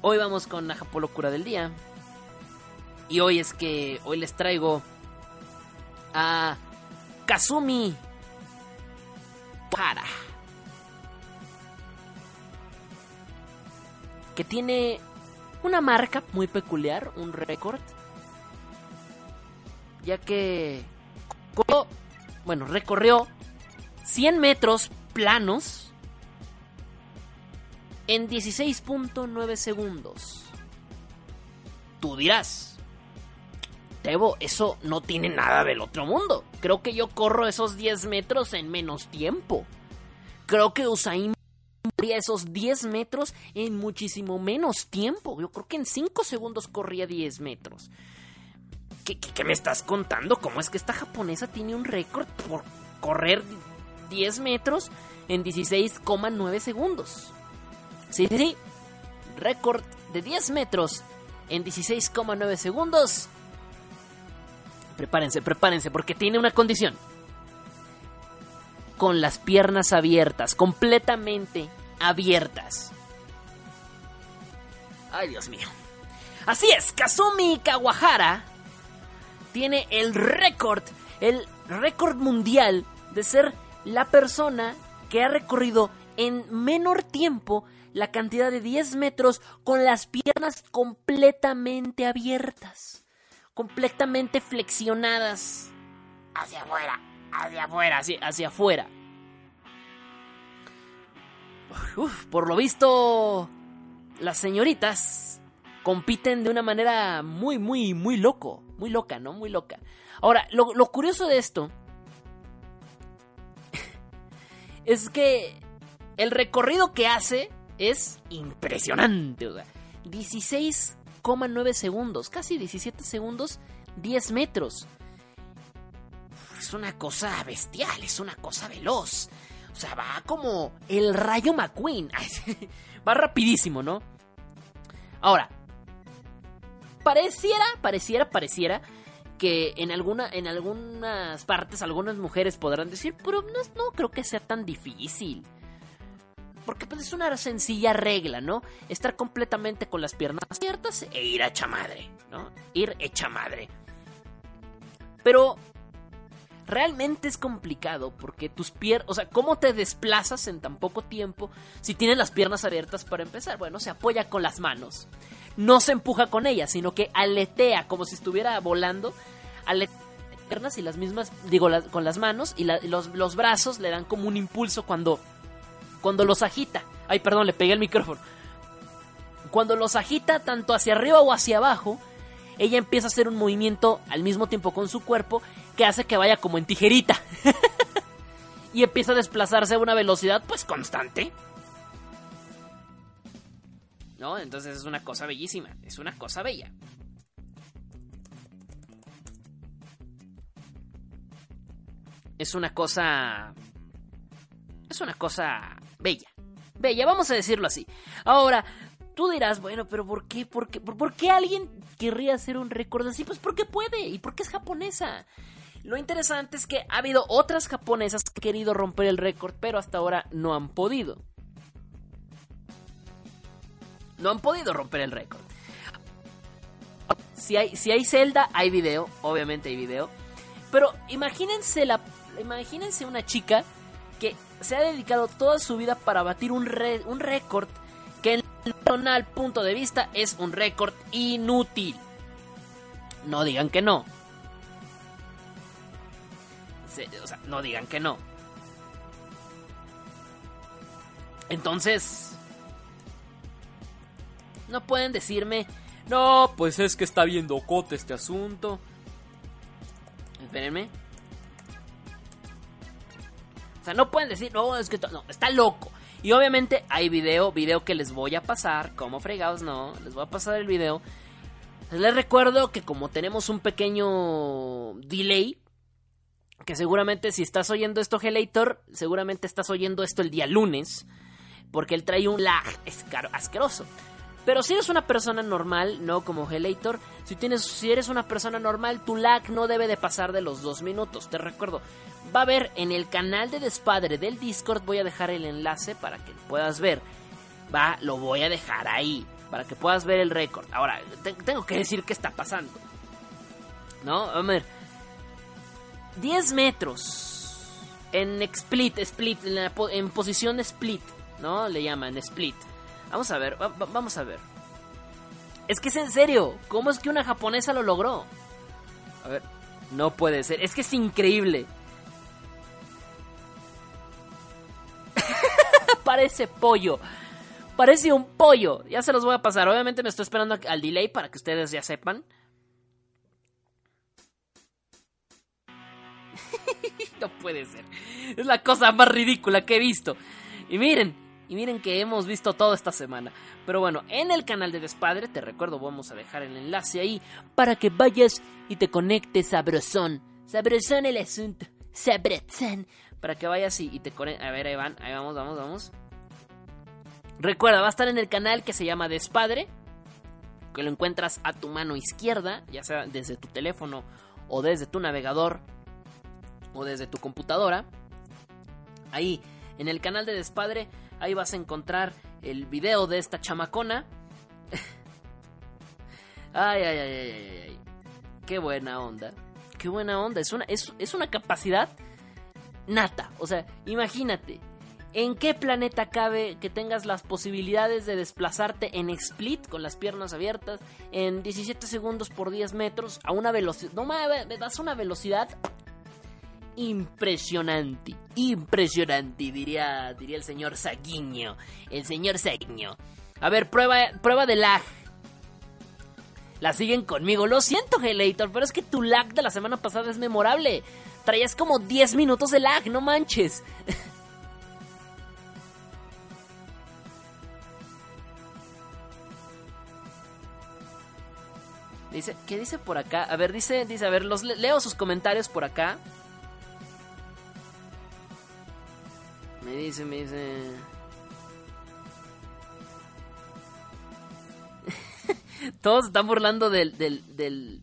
Hoy vamos con la Japolocura del día. Y hoy es que hoy les traigo a Kazumi Para. Que tiene una marca muy peculiar, un récord. Ya que... Bueno, recorrió 100 metros planos en 16.9 segundos. Tú dirás, eso no tiene nada del otro mundo. Creo que yo corro esos 10 metros en menos tiempo. Creo que Usain corría esos 10 metros en muchísimo menos tiempo. Yo creo que en 5 segundos corría 10 metros. ¿Qué, ¿Qué, me estás contando? ¿Cómo es que esta japonesa tiene un récord por correr 10 metros en 16,9 segundos? Sí, sí, sí. Récord de 10 metros en 16,9 segundos Prepárense, prepárense, porque tiene una condición. Con las piernas abiertas, completamente abiertas. Ay, Dios mío. Así es, Kazumi Kawahara tiene el récord, el récord mundial de ser la persona que ha recorrido en menor tiempo la cantidad de 10 metros con las piernas completamente abiertas completamente flexionadas hacia afuera, hacia afuera, hacia, hacia afuera. Por lo visto, las señoritas compiten de una manera muy, muy, muy loco, muy loca, ¿no? Muy loca. Ahora, lo, curioso de esto [LAUGHS] es que el recorrido que hace es impresionante. O sea, 16 9 segundos, casi 17 segundos, 10 metros. Es una cosa bestial, es una cosa veloz. O sea, va como el rayo McQueen. [LAUGHS] va rapidísimo, ¿no? Ahora, pareciera, pareciera, pareciera que en, alguna, en algunas partes algunas mujeres podrán decir, pero no, no creo que sea tan difícil. Porque pues, es una sencilla regla, ¿no? Estar completamente con las piernas abiertas e ir hecha madre, ¿no? Ir hecha madre. Pero realmente es complicado porque tus piernas, o sea, ¿cómo te desplazas en tan poco tiempo si tienes las piernas abiertas para empezar? Bueno, se apoya con las manos. No se empuja con ellas, sino que aletea como si estuviera volando. Aletea piernas y las mismas, digo, con las manos y los, los brazos le dan como un impulso cuando cuando los agita. Ay, perdón, le pegué el micrófono. Cuando los agita tanto hacia arriba o hacia abajo, ella empieza a hacer un movimiento al mismo tiempo con su cuerpo que hace que vaya como en tijerita. [LAUGHS] y empieza a desplazarse a una velocidad pues constante. ¿No? Entonces es una cosa bellísima, es una cosa bella. Es una cosa... Es una cosa bella. Bella, vamos a decirlo así. Ahora, tú dirás, bueno, pero ¿por qué? ¿Por qué, por, qué alguien querría hacer un récord así? Pues porque puede y porque es japonesa. Lo interesante es que ha habido otras japonesas que han querido romper el récord, pero hasta ahora no han podido. No han podido romper el récord. Si hay, si hay Zelda, hay video, obviamente hay video. Pero imagínense la imagínense una chica que se ha dedicado toda su vida para batir un, un récord que en el personal punto de vista es un récord inútil. No digan que no. O sea, no digan que no. Entonces, no pueden decirme, no, pues es que está viendo cote este asunto. Espérenme. O sea, no pueden decir, no, es que está loco. Y obviamente hay video, video que les voy a pasar, como fregados, no, les voy a pasar el video. Les recuerdo que como tenemos un pequeño delay, que seguramente si estás oyendo esto, Gelator, seguramente estás oyendo esto el día lunes, porque él trae un lag asqueroso. Pero si eres una persona normal, no como Helator, si, tienes, si eres una persona normal, tu lag no debe de pasar de los dos minutos. Te recuerdo, va a haber en el canal de despadre del Discord, voy a dejar el enlace para que puedas ver. Va, lo voy a dejar ahí, para que puedas ver el récord. Ahora, tengo que decir qué está pasando. ¿No? A ver. 10 metros. En split, split, en, posición split, ¿no? Le llaman split. Vamos a ver, vamos a ver. Es que es en serio, ¿cómo es que una japonesa lo logró? A ver, no puede ser, es que es increíble. [LAUGHS] Parece pollo. Parece un pollo. Ya se los voy a pasar. Obviamente me estoy esperando al delay para que ustedes ya sepan. [LAUGHS] no puede ser. Es la cosa más ridícula que he visto. Y miren, y miren que hemos visto todo esta semana. Pero bueno, en el canal de Despadre, te recuerdo, vamos a dejar el enlace ahí para que vayas y te conectes sabrosón. Sabrosón el asunto. Sabrosón. Para que vayas y, te conectes. A ver, ahí van, ahí vamos, vamos, vamos. Recuerda, va a estar en el canal que se llama Despadre. Que lo encuentras a tu mano izquierda, ya sea desde tu teléfono o desde tu navegador o desde tu computadora. Ahí, en el canal de Despadre Ahí vas a encontrar el video de esta chamacona. [LAUGHS] ay, ay, ay, ay, ay. Qué buena onda. Qué buena onda. Es una, es, es una capacidad nata. O sea, imagínate. ¿En qué planeta cabe que tengas las posibilidades de desplazarte en split con las piernas abiertas en 17 segundos por 10 metros a una velocidad? No me das una velocidad impresionante, impresionante, diría, diría el señor Saguiño, el señor Saguiño. A ver, prueba, prueba de lag. La siguen conmigo. Lo siento, Helator, pero es que tu lag de la semana pasada es memorable. Traías como 10 minutos de lag, no manches. [LAUGHS] Dice, ¿qué dice por acá? A ver, dice, dice, a ver, los leo sus comentarios por acá. Me dice, me dice. [LAUGHS] Todos están burlando del, del,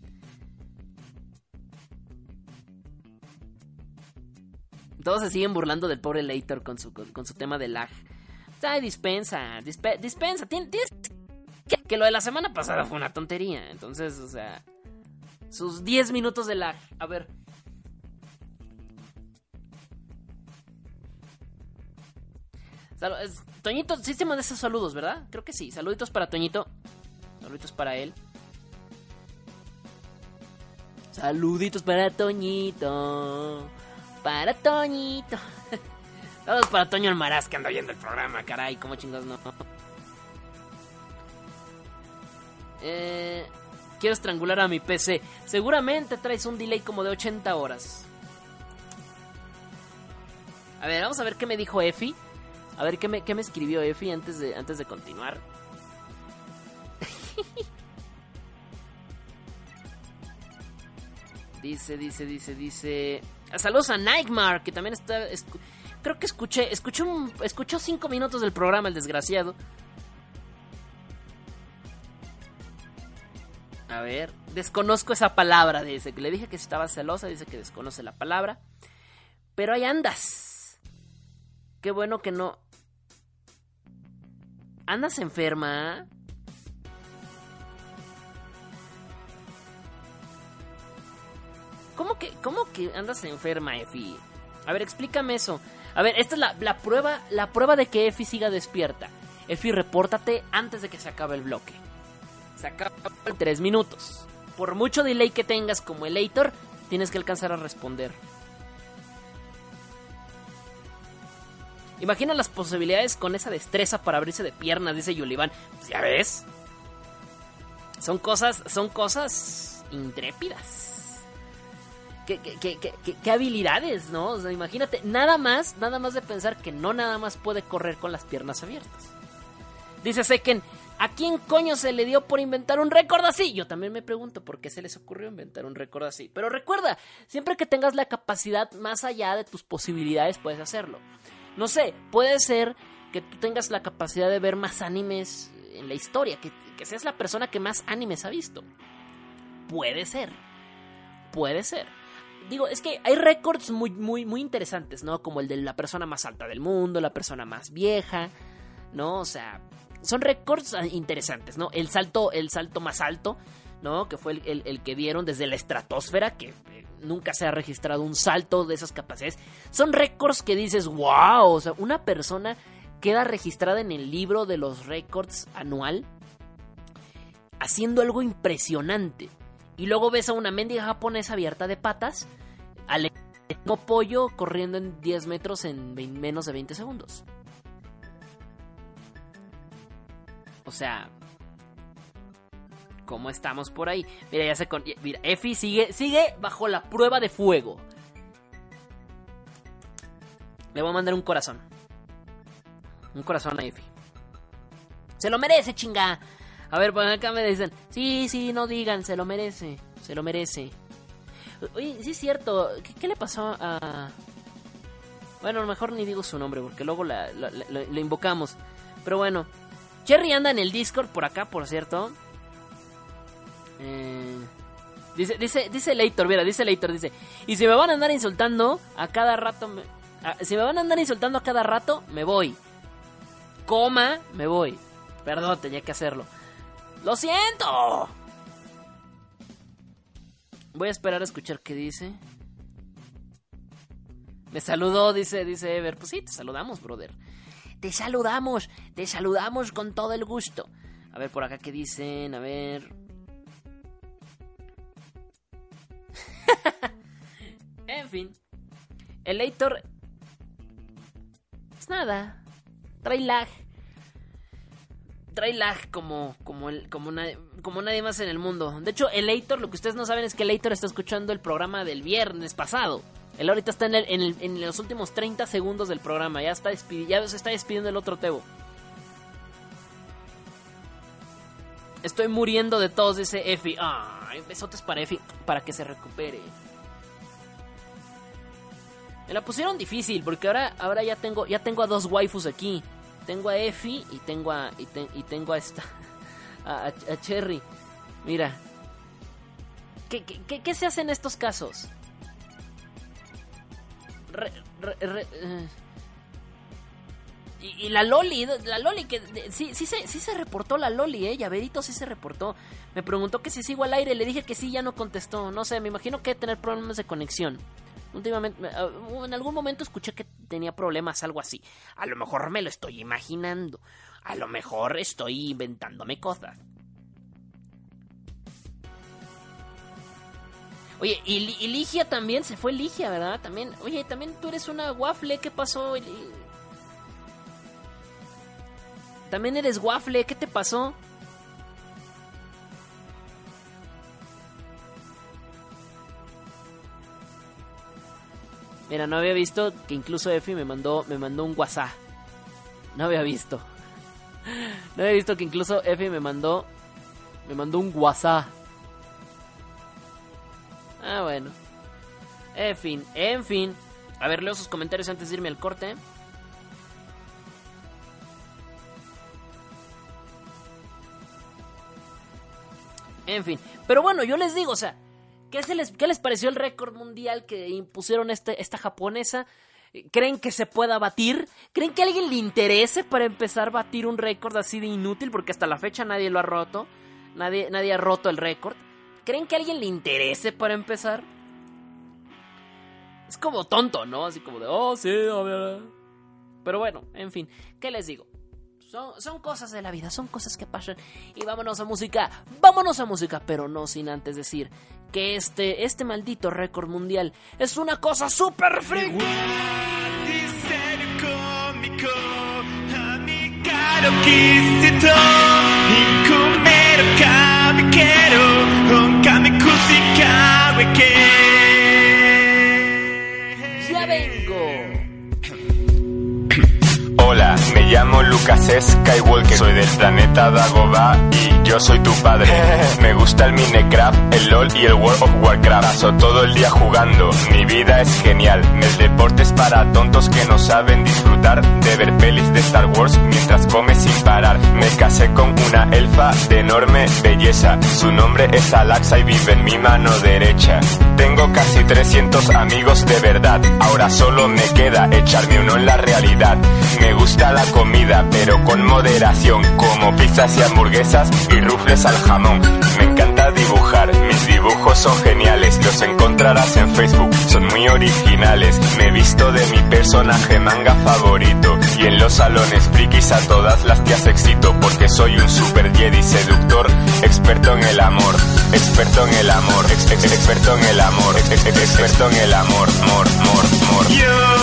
Todos se siguen burlando del pobre Later con su, con, su tema de lag. Ay, dispensa, dispensa. Que, que lo de la semana pasada fue una tontería. Entonces, o sea, sus 10 minutos de lag. A ver, Toñito, sí se manda esos saludos, ¿verdad? Creo que sí. Saluditos para Toñito. Saluditos para él. Saluditos para Toñito. Para Toñito. [LAUGHS] Saludos para Toño Almaraz que anda viendo el programa, caray. ¿Cómo chingados no? Eh, quiero estrangular a mi PC. Seguramente traes un delay como de 80 horas. A ver, vamos a ver qué me dijo Efi. A ver qué me, qué me escribió Efi antes de, antes de continuar. [LAUGHS] dice, dice, dice, dice. Saludos a Nightmare, que también está. creo que escuché, escuché un, escuchó cinco minutos del programa, el desgraciado. A ver, desconozco esa palabra, dice le dije que estaba celosa, dice que desconoce la palabra. Pero ahí andas. Qué bueno que no. ¿Andas enferma? ¿Cómo que, cómo que andas enferma, Efi? A ver, explícame eso. A ver, esta es la, la, prueba, la prueba de que Efi siga despierta. Efi, repórtate antes de que se acabe el bloque. Se acaba en 3 minutos. Por mucho delay que tengas como el Elator, tienes que alcanzar a responder. Imagina las posibilidades con esa destreza para abrirse de piernas, dice Yuliván. Pues ya ves. Son cosas, son cosas intrépidas. ¿Qué, qué, qué, qué, habilidades, ¿no? O sea, imagínate, nada más, nada más de pensar que no nada más puede correr con las piernas abiertas. Dice Seken, ¿a quién coño se le dio por inventar un récord así? Yo también me pregunto por qué se les ocurrió inventar un récord así. Pero recuerda, siempre que tengas la capacidad más allá de tus posibilidades, puedes hacerlo. No sé, puede ser que tú tengas la capacidad de ver más animes en la historia, que, que seas la persona que más animes ha visto. Puede ser. Puede ser digo, es que hay récords muy, muy, muy interesantes, ¿no? Como el de la persona más alta del mundo, la persona más vieja, ¿no? O sea, son récords interesantes, ¿no? El salto, el salto más alto, Que fue el, que dieron desde la estratosfera, que eh, nunca se ha registrado un salto de esas capacidades. Son récords que dices, wow, o sea, una persona queda registrada en el libro de los récords anual haciendo algo impresionante. Y luego ves a una mendiga japonesa abierta de patas, al pollo corriendo en 10 metros en menos de 20 segundos. O sea, ¿cómo estamos por ahí? Mira, ya se con... Mira, Efi sigue, sigue bajo la prueba de fuego. Le voy a mandar un corazón. Un corazón a Efi. Se lo merece, chinga. A ver, por acá me dicen, sí, sí, no digan, se lo merece, se lo merece. Oye, sí es cierto, ¿qué, le pasó a...? Bueno, mejor ni digo su nombre porque luego la, invocamos. Pero bueno, Cherry anda en el Discord por acá, por cierto. Eh, dice, dice, dice Leitor, mira, dice Leitor, dice, y si me van a andar insultando a cada rato, si me van a andar insultando a cada rato, me voy. Coma, me voy. Perdón, tenía que hacerlo. ¡Lo siento! Voy a esperar a escuchar qué dice. Me saludó, dice, dice Ever. Pues sí, te saludamos, brother. Te saludamos, te saludamos con todo el gusto. A ver por acá qué dicen, a ver. Fin. El. Es nada. Trae lag trae lag como, como, el, como, nadie más en el mundo. De hecho, el Eitor, lo que ustedes no saben es que el Eitor está escuchando el programa del viernes pasado. Él ahorita está en, el, los últimos 30 segundos del programa. Ya, está ya se está despidiendo el otro Tebo. Estoy muriendo de todos, dice Efi. Ay, besotes para Efi, para que se recupere. Me la pusieron difícil porque ahora, ahora ya tengo ya tengo a dos waifus aquí. Tengo a Effie y tengo a. Y, tengo a esta. [LAUGHS] A, Cherry. Mira. ¿Qué, se hace en estos casos? Eh. y, la Loli, la Loli que sí, sí, se, sí se reportó la Loli, eh, Llaverito sí se reportó. Me preguntó que si sigo al aire, le dije que sí, ya no contestó. No sé, me imagino que tener problemas de conexión. Últimamente, ah, en algún momento escuché que tenía problemas, algo así. A lo mejor me lo estoy imaginando. A lo mejor estoy inventándome cosas. Oye, y, Ligia también, se fue Ligia, ¿verdad? También, oye, también tú eres una waffle, ¿qué pasó? También eres waffle, ¿qué te pasó? Mira, no había visto que incluso Efi me mandó, me mandó un WhatsApp. No había visto. No había visto que incluso Efi me mandó, me mandó un WhatsApp. Ah, bueno. En fin, en fin. A ver, leo sus comentarios antes de irme al corte. En fin. Pero bueno, yo les digo, o sea, ¿qué, les, pareció el récord mundial que impusieron este, esta japonesa? ¿Creen que se pueda batir? ¿Creen que a alguien le interese para empezar a batir un récord así de inútil? Porque hasta la fecha nadie lo ha roto. Nadie, nadie ha roto el récord. ¿Creen que a alguien le interese para empezar? Es como tonto, ¿no? Así como de, oh, sí, a. Pero bueno, en fin, ¿qué les digo? Son, cosas de la vida, son cosas que pasan. Y vámonos a música, vámonos a música, pero no sin antes decir que este, este maldito récord mundial es una cosa súper freak. Hola, me llamo Lucas Skywalker, soy del planeta Dagobah y yo soy tu padre. [LAUGHS] Me gusta el Minecraft, el LOL y el World of Warcraft. Paso todo el día jugando, mi vida es genial. Deporte es para tontos que no saben disfrutar de ver pelis de Star Wars mientras come sin parar. Me casé con una elfa de enorme belleza. Su nombre es Alaxa y vive en mi mano derecha. Tengo casi 300 amigos de verdad. Ahora solo me queda echarme uno en la realidad. Me gusta la comida, pero con moderación, como pizzas y hamburguesas y rufles al jamón. Me encanta dibujar, mis dibujos son geniales, los encontrarás en Facebook, son muy originales. Me visto de mi personaje manga favorito y en los salones frikis a todas las has éxito, porque soy un super Jedi seductor, experto en el amor, experto en el amor, experto en el amor, experto en el amor, amor, amor. Yo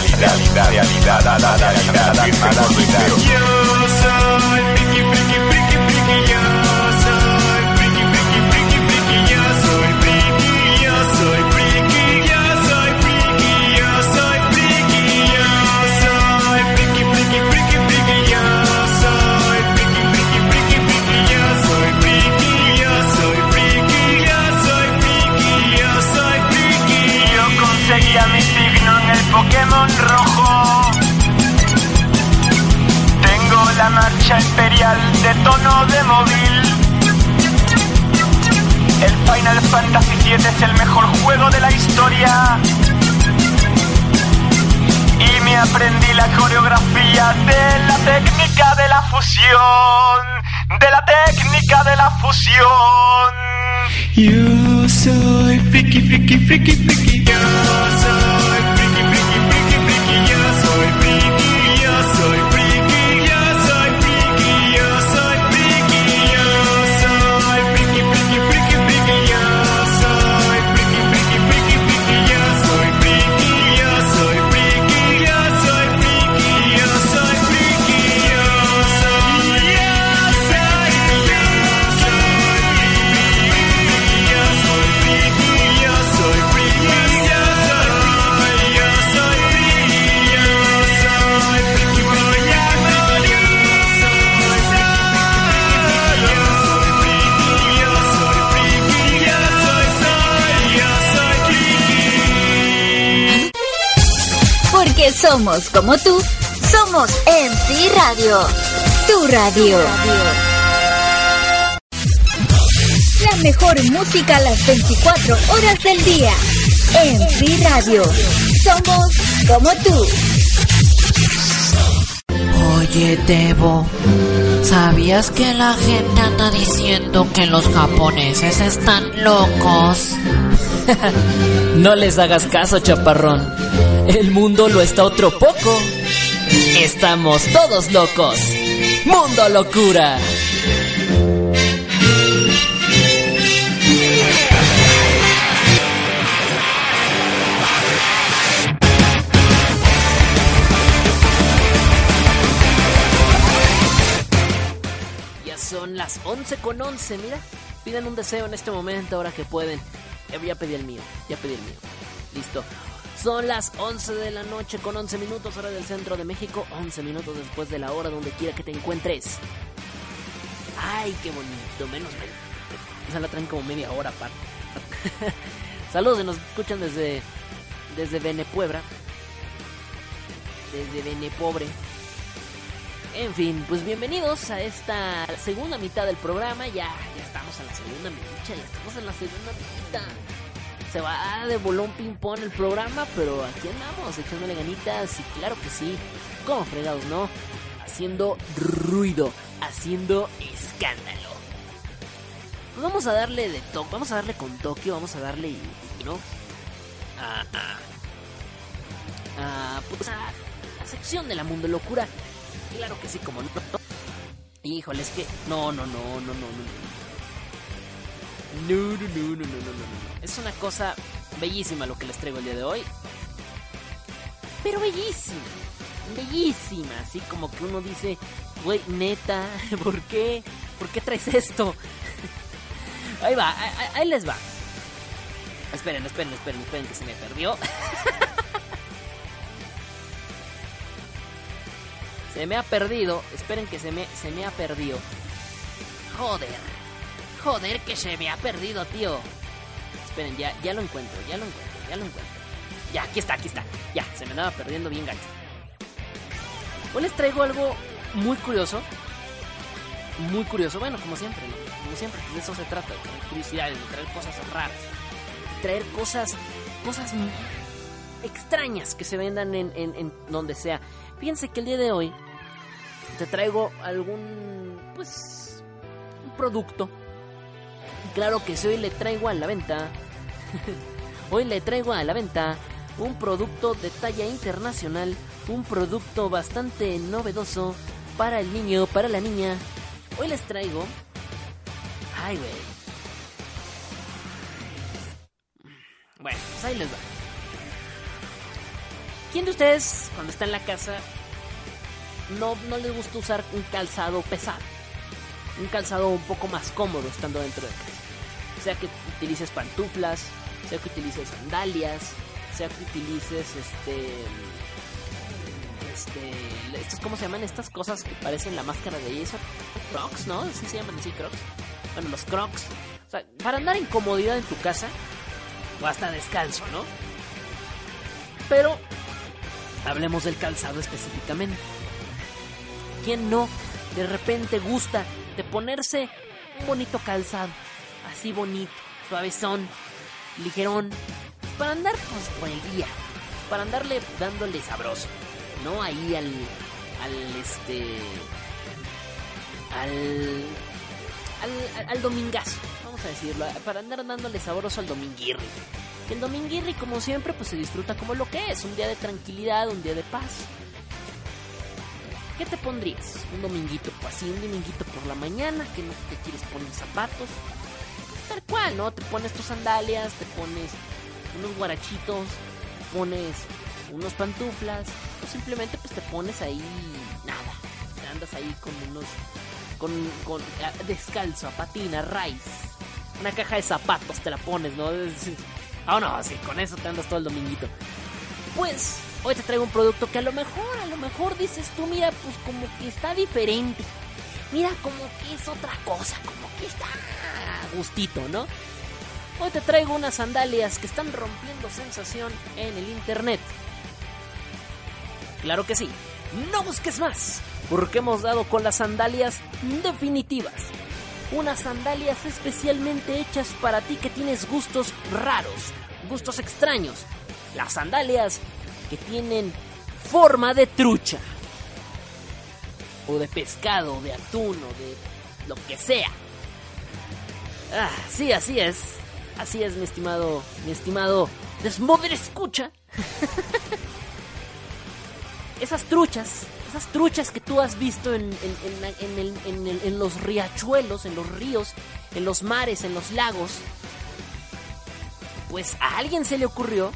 realidad, realidad, realidad, realidad, realidad, realidad. Friki, imperial de tono de móvil. El Final Fantasy VII es el mejor juego de la historia. Y me aprendí la coreografía de la técnica de la fusión. De la técnica de la fusión. Yo soy friki, friki, friki, friki. Yo soy somos como tú, somos MC Radio. Tu radio. La mejor música a las 24 horas del día. MC Radio. Somos como tú. Oye, Debo, ¿sabías que la gente anda diciendo que los japoneses están locos? [LAUGHS] no les hagas caso, chaparrón. El mundo lo está otro poco. Estamos todos locos. Mundo locura. Ya son las 11 con 11, mira. Piden un deseo en este momento ahora que pueden. Ya pedí el mío, ya pedí el mío. Listo. Son las 11 de la noche con 11 minutos hora del centro de México, 11 minutos después de la hora donde quiera que te encuentres. Ay, qué bonito, menos menos. O sea, la traen como media hora aparte. [LAUGHS] Saludos, nos escuchan desde desde Venepuebra. Desde Venepobre. En fin, pues bienvenidos a esta segunda mitad del programa. Ya, ya estamos en la segunda mitad, ya estamos en la segunda mitad se va de bolón ping-pong el programa, pero aquí andamos echándole ganitas y claro que sí, como fregados, ¿no? Haciendo ruido, haciendo escándalo. Pues vamos a darle de toque, vamos a darle con Tokio, vamos a darle, ¿no? A, a, a, pues a la sección de la mundo locura. Claro que sí, como no. Híjole, es que no, no, no, no, no, no. No, no, no, no, no, no, no. Es una cosa bellísima lo que les traigo el día de hoy. Pero bellísima. Bellísima. Así como que uno dice, güey, neta, [LAUGHS] ¿por qué? ¿Por qué traes esto? [LAUGHS] ahí va, ahí, ahí, les va. Esperen, esperen, esperen, esperen que se me perdió. [LAUGHS] se me ha perdido. Esperen que se me, se me ha perdido. Joder. Joder, que se me ha perdido, tío. Esperen, ya, ya lo encuentro, ya lo encuentro, ya lo encuentro. Ya, aquí está, aquí está. Ya, se me andaba perdiendo bien gacho. Hoy les traigo algo muy curioso. Muy curioso. Bueno, como siempre, ¿no? Como siempre, de eso se trata, de traer curiosidades, de traer cosas raras. De traer cosas, cosas extrañas que se vendan en, en, en donde sea. Fíjense que el día de hoy te traigo algún, pues, un producto claro que sí, hoy le traigo a la venta. [LAUGHS] hoy le traigo a la venta un producto de talla internacional, un producto bastante novedoso para el niño, para la niña. Hoy les traigo. Ay, güey. Bueno, pues ahí les va. ¿Quién de ustedes, cuando está en la casa, no, no les gusta usar un calzado pesado? Un calzado un poco más cómodo estando dentro de casa sea que utilices pantuflas, sea que utilices sandalias, sea que utilices este este estos cómo se llaman estas cosas que parecen la máscara de eso, Crocs, ¿no? Así se llaman así Crocs. Bueno, los Crocs. O sea, para andar en comodidad en tu casa o hasta descalzo, ¿no? Pero hablemos del calzado específicamente. ¿Quién no de repente gusta de ponerse un bonito calzado? así bonito, suavezón, ligerón, para andar pues por el día, para andarle dándole sabroso, ¿no? Ahí al, al este, al, al, al domingazo, vamos a decirlo, para andar dándole sabroso al dominguirri. El dominguirri, como siempre, pues se disfruta como lo que es, un día de tranquilidad, un día de paz. ¿Qué te pondrías? Un dominguito, pues así, un dominguito por la mañana, que no te quieres poner zapatos, tal cual, ¿no? Te pones tus sandalias, te pones unos guarachitos, pones unos pantuflas, o simplemente pues te pones ahí nada, te andas ahí con unos, con, con descalzo, a patina, rice, una caja de zapatos te la pones, ¿no? Ah, no, sí, con eso te andas todo el dominguito. Pues, hoy te traigo un producto que a lo mejor, a lo mejor dices tú, mira, pues como que está diferente. Mira, como que es otra cosa, como que está gustito, ¿no? Hoy te traigo unas sandalias que están rompiendo sensación en el internet. Claro que sí. No busques más, porque hemos dado con las sandalias definitivas. Unas sandalias especialmente hechas para ti que tienes gustos raros, gustos extraños. Las sandalias que tienen forma de trucha. O de pescado, de atún, o de lo que sea. Ah, sí, así es. Así es, mi estimado, mi estimado Desmoder escucha. [LAUGHS] esas truchas, esas truchas que tú has visto en, en, los riachuelos, en los ríos, en los mares, en los lagos. Pues a alguien se le ocurrió,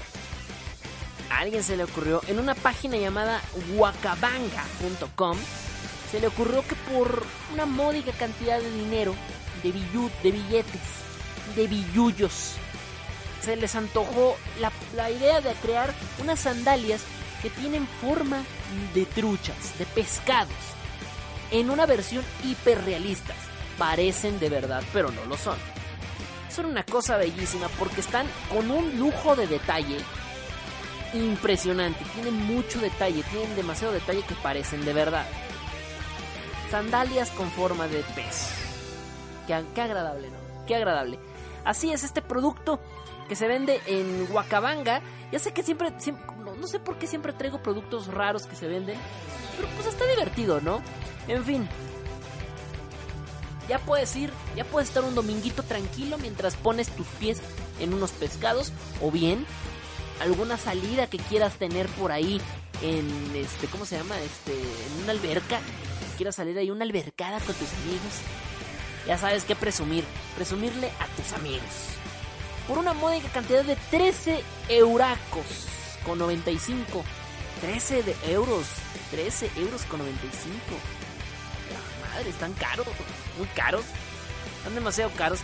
a alguien se le ocurrió en una página llamada wakabanga.com, se le ocurrió que por una módica cantidad de dinero, de, de billetes, de billullos, se les antojó la, la idea de crear unas sandalias que tienen forma de truchas, de pescados, en una versión hiperrealista. Parecen de verdad, pero no lo son. Son una cosa bellísima porque están con un lujo de detalle impresionante. Tienen mucho detalle, tienen demasiado detalle que parecen de verdad. Sandalias con forma de pez. Qué, qué agradable, ¿no? Qué agradable. Así es este producto que se vende en Huacabanga. Ya sé que siempre, no, sé por qué siempre traigo productos raros que se venden, pero pues está divertido, ¿no? En fin. Ya puedes ir, ya puedes estar un dominguito tranquilo mientras pones tus pies en unos pescados o bien alguna salida que quieras tener por ahí en este, ¿cómo se llama? Este, en una alberca. Quieras salir ahí una albercada con tus amigos. Ya sabes qué presumir, presumirle a tus amigos por una módica cantidad de 13 euracos con 95. 13 de euros. 13 euros con 95. La madre, están caros. Muy caros. Están demasiado caros.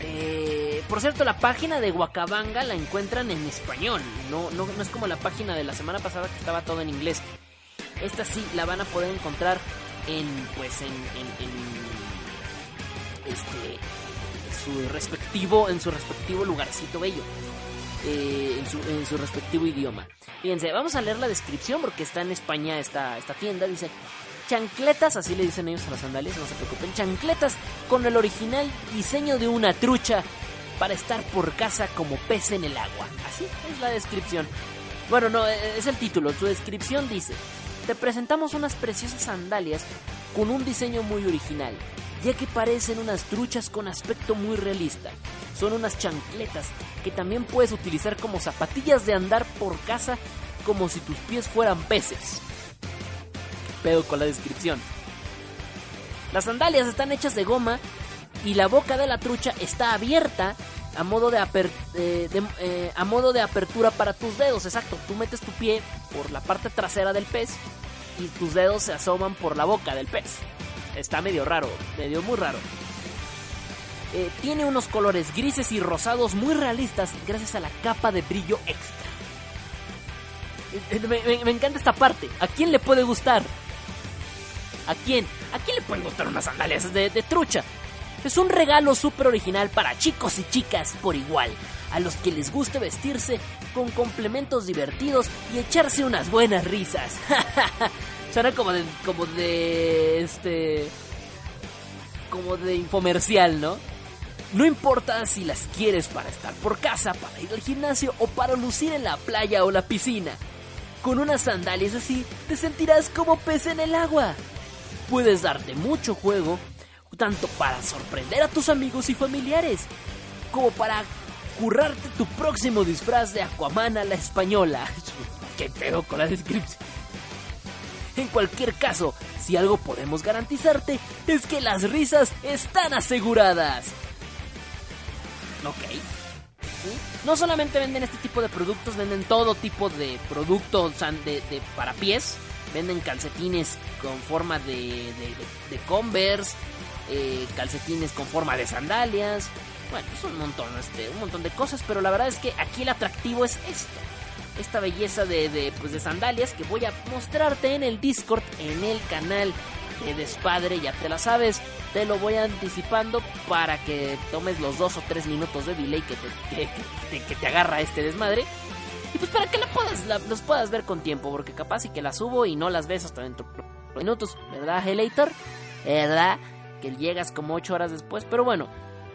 Eh, por cierto, la página de Huacabanga la encuentran en español. No, no, es como la página de la semana pasada que estaba todo en inglés. Esta sí la van a poder encontrar en, pues, en, este, su respectivo, en su respectivo lugarcito bello. Eh, en, su, en, su, respectivo idioma. Fíjense, vamos a leer la descripción porque está en España esta, esta tienda. Dice, chancletas, así le dicen ellos a las sandalias, no se preocupen, chancletas con el original diseño de una trucha para estar por casa como pez en el agua. Así es la descripción. Bueno, no, e, es el título. Su descripción dice, te presentamos unas preciosas sandalias con un diseño muy original ya que parecen unas truchas con aspecto muy realista. Son unas chancletas que también puedes utilizar como zapatillas de andar por casa como si tus pies fueran peces. Pedo con la descripción. Las sandalias están hechas de goma y la boca de la trucha está abierta a modo de, eh, eh, a modo de apertura para tus dedos. Exacto, tú metes tu pie por la parte trasera del pez y tus dedos se asoman por la boca del pez. Está medio raro, medio muy raro. Eh, tiene unos colores grises y rosados muy realistas gracias a la capa de brillo extra. Eh, me, encanta esta parte. ¿A quién le puede gustar? ¿A quién? ¿A quién le pueden gustar unas sandalias de, trucha? Es un regalo súper original para chicos y chicas por igual, a los que les guste vestirse con complementos divertidos y echarse unas buenas risas. [LAUGHS] Suena como de, como de, este, como de infomercial, ¿no? No importa si las quieres para estar por casa, para ir al gimnasio o para lucir en la playa o la piscina. Con unas sandalias así, te sentirás como pez en el agua. Puedes darte mucho juego, tanto para sorprender a tus amigos y familiares, como para currarte tu próximo disfraz de Aquaman a la española. [LAUGHS] ¿Qué pedo con la descripción? En cualquier caso, si algo podemos garantizarte es que las risas están aseguradas. Ok. No solamente venden este tipo de productos, venden todo tipo de productos de, para pies. Venden calcetines con forma de, de, Converse, eh, calcetines con forma de sandalias. Bueno, es un montón, este, un montón de cosas, pero la verdad es que aquí el atractivo es esto esta belleza de, de, pues de sandalias que voy a mostrarte en el Discord, en el canal de Despadre, ya te la sabes, te lo voy anticipando para que tomes los dos o tres minutos de delay que te, que, te agarra este desmadre. Y pues para que la puedas, los puedas ver con tiempo, porque capaz y que las subo y no las ves hasta dentro de minutos, ¿verdad, Helator? ¿Verdad? Que llegas como 8 horas después, pero bueno,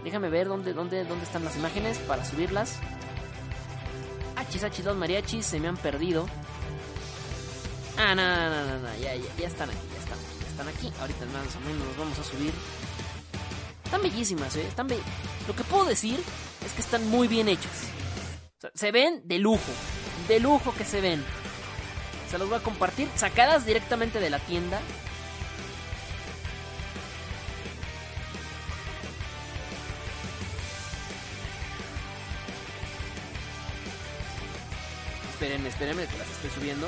déjame ver dónde, dónde, dónde están las imágenes para subirlas. Achis, achis, los mariachis se me han perdido. Ah, no, no, no, no, ya, ya, ya están aquí, ya están, ya están aquí. Ahorita más o menos los vamos a subir. Están bellísimas, ¿eh? Están be Lo que puedo decir es que están muy bien hechas. Se ven de lujo, de lujo que se ven. Se los voy a compartir, sacadas directamente de la tienda. Espérenme, espérenme que las estoy subiendo.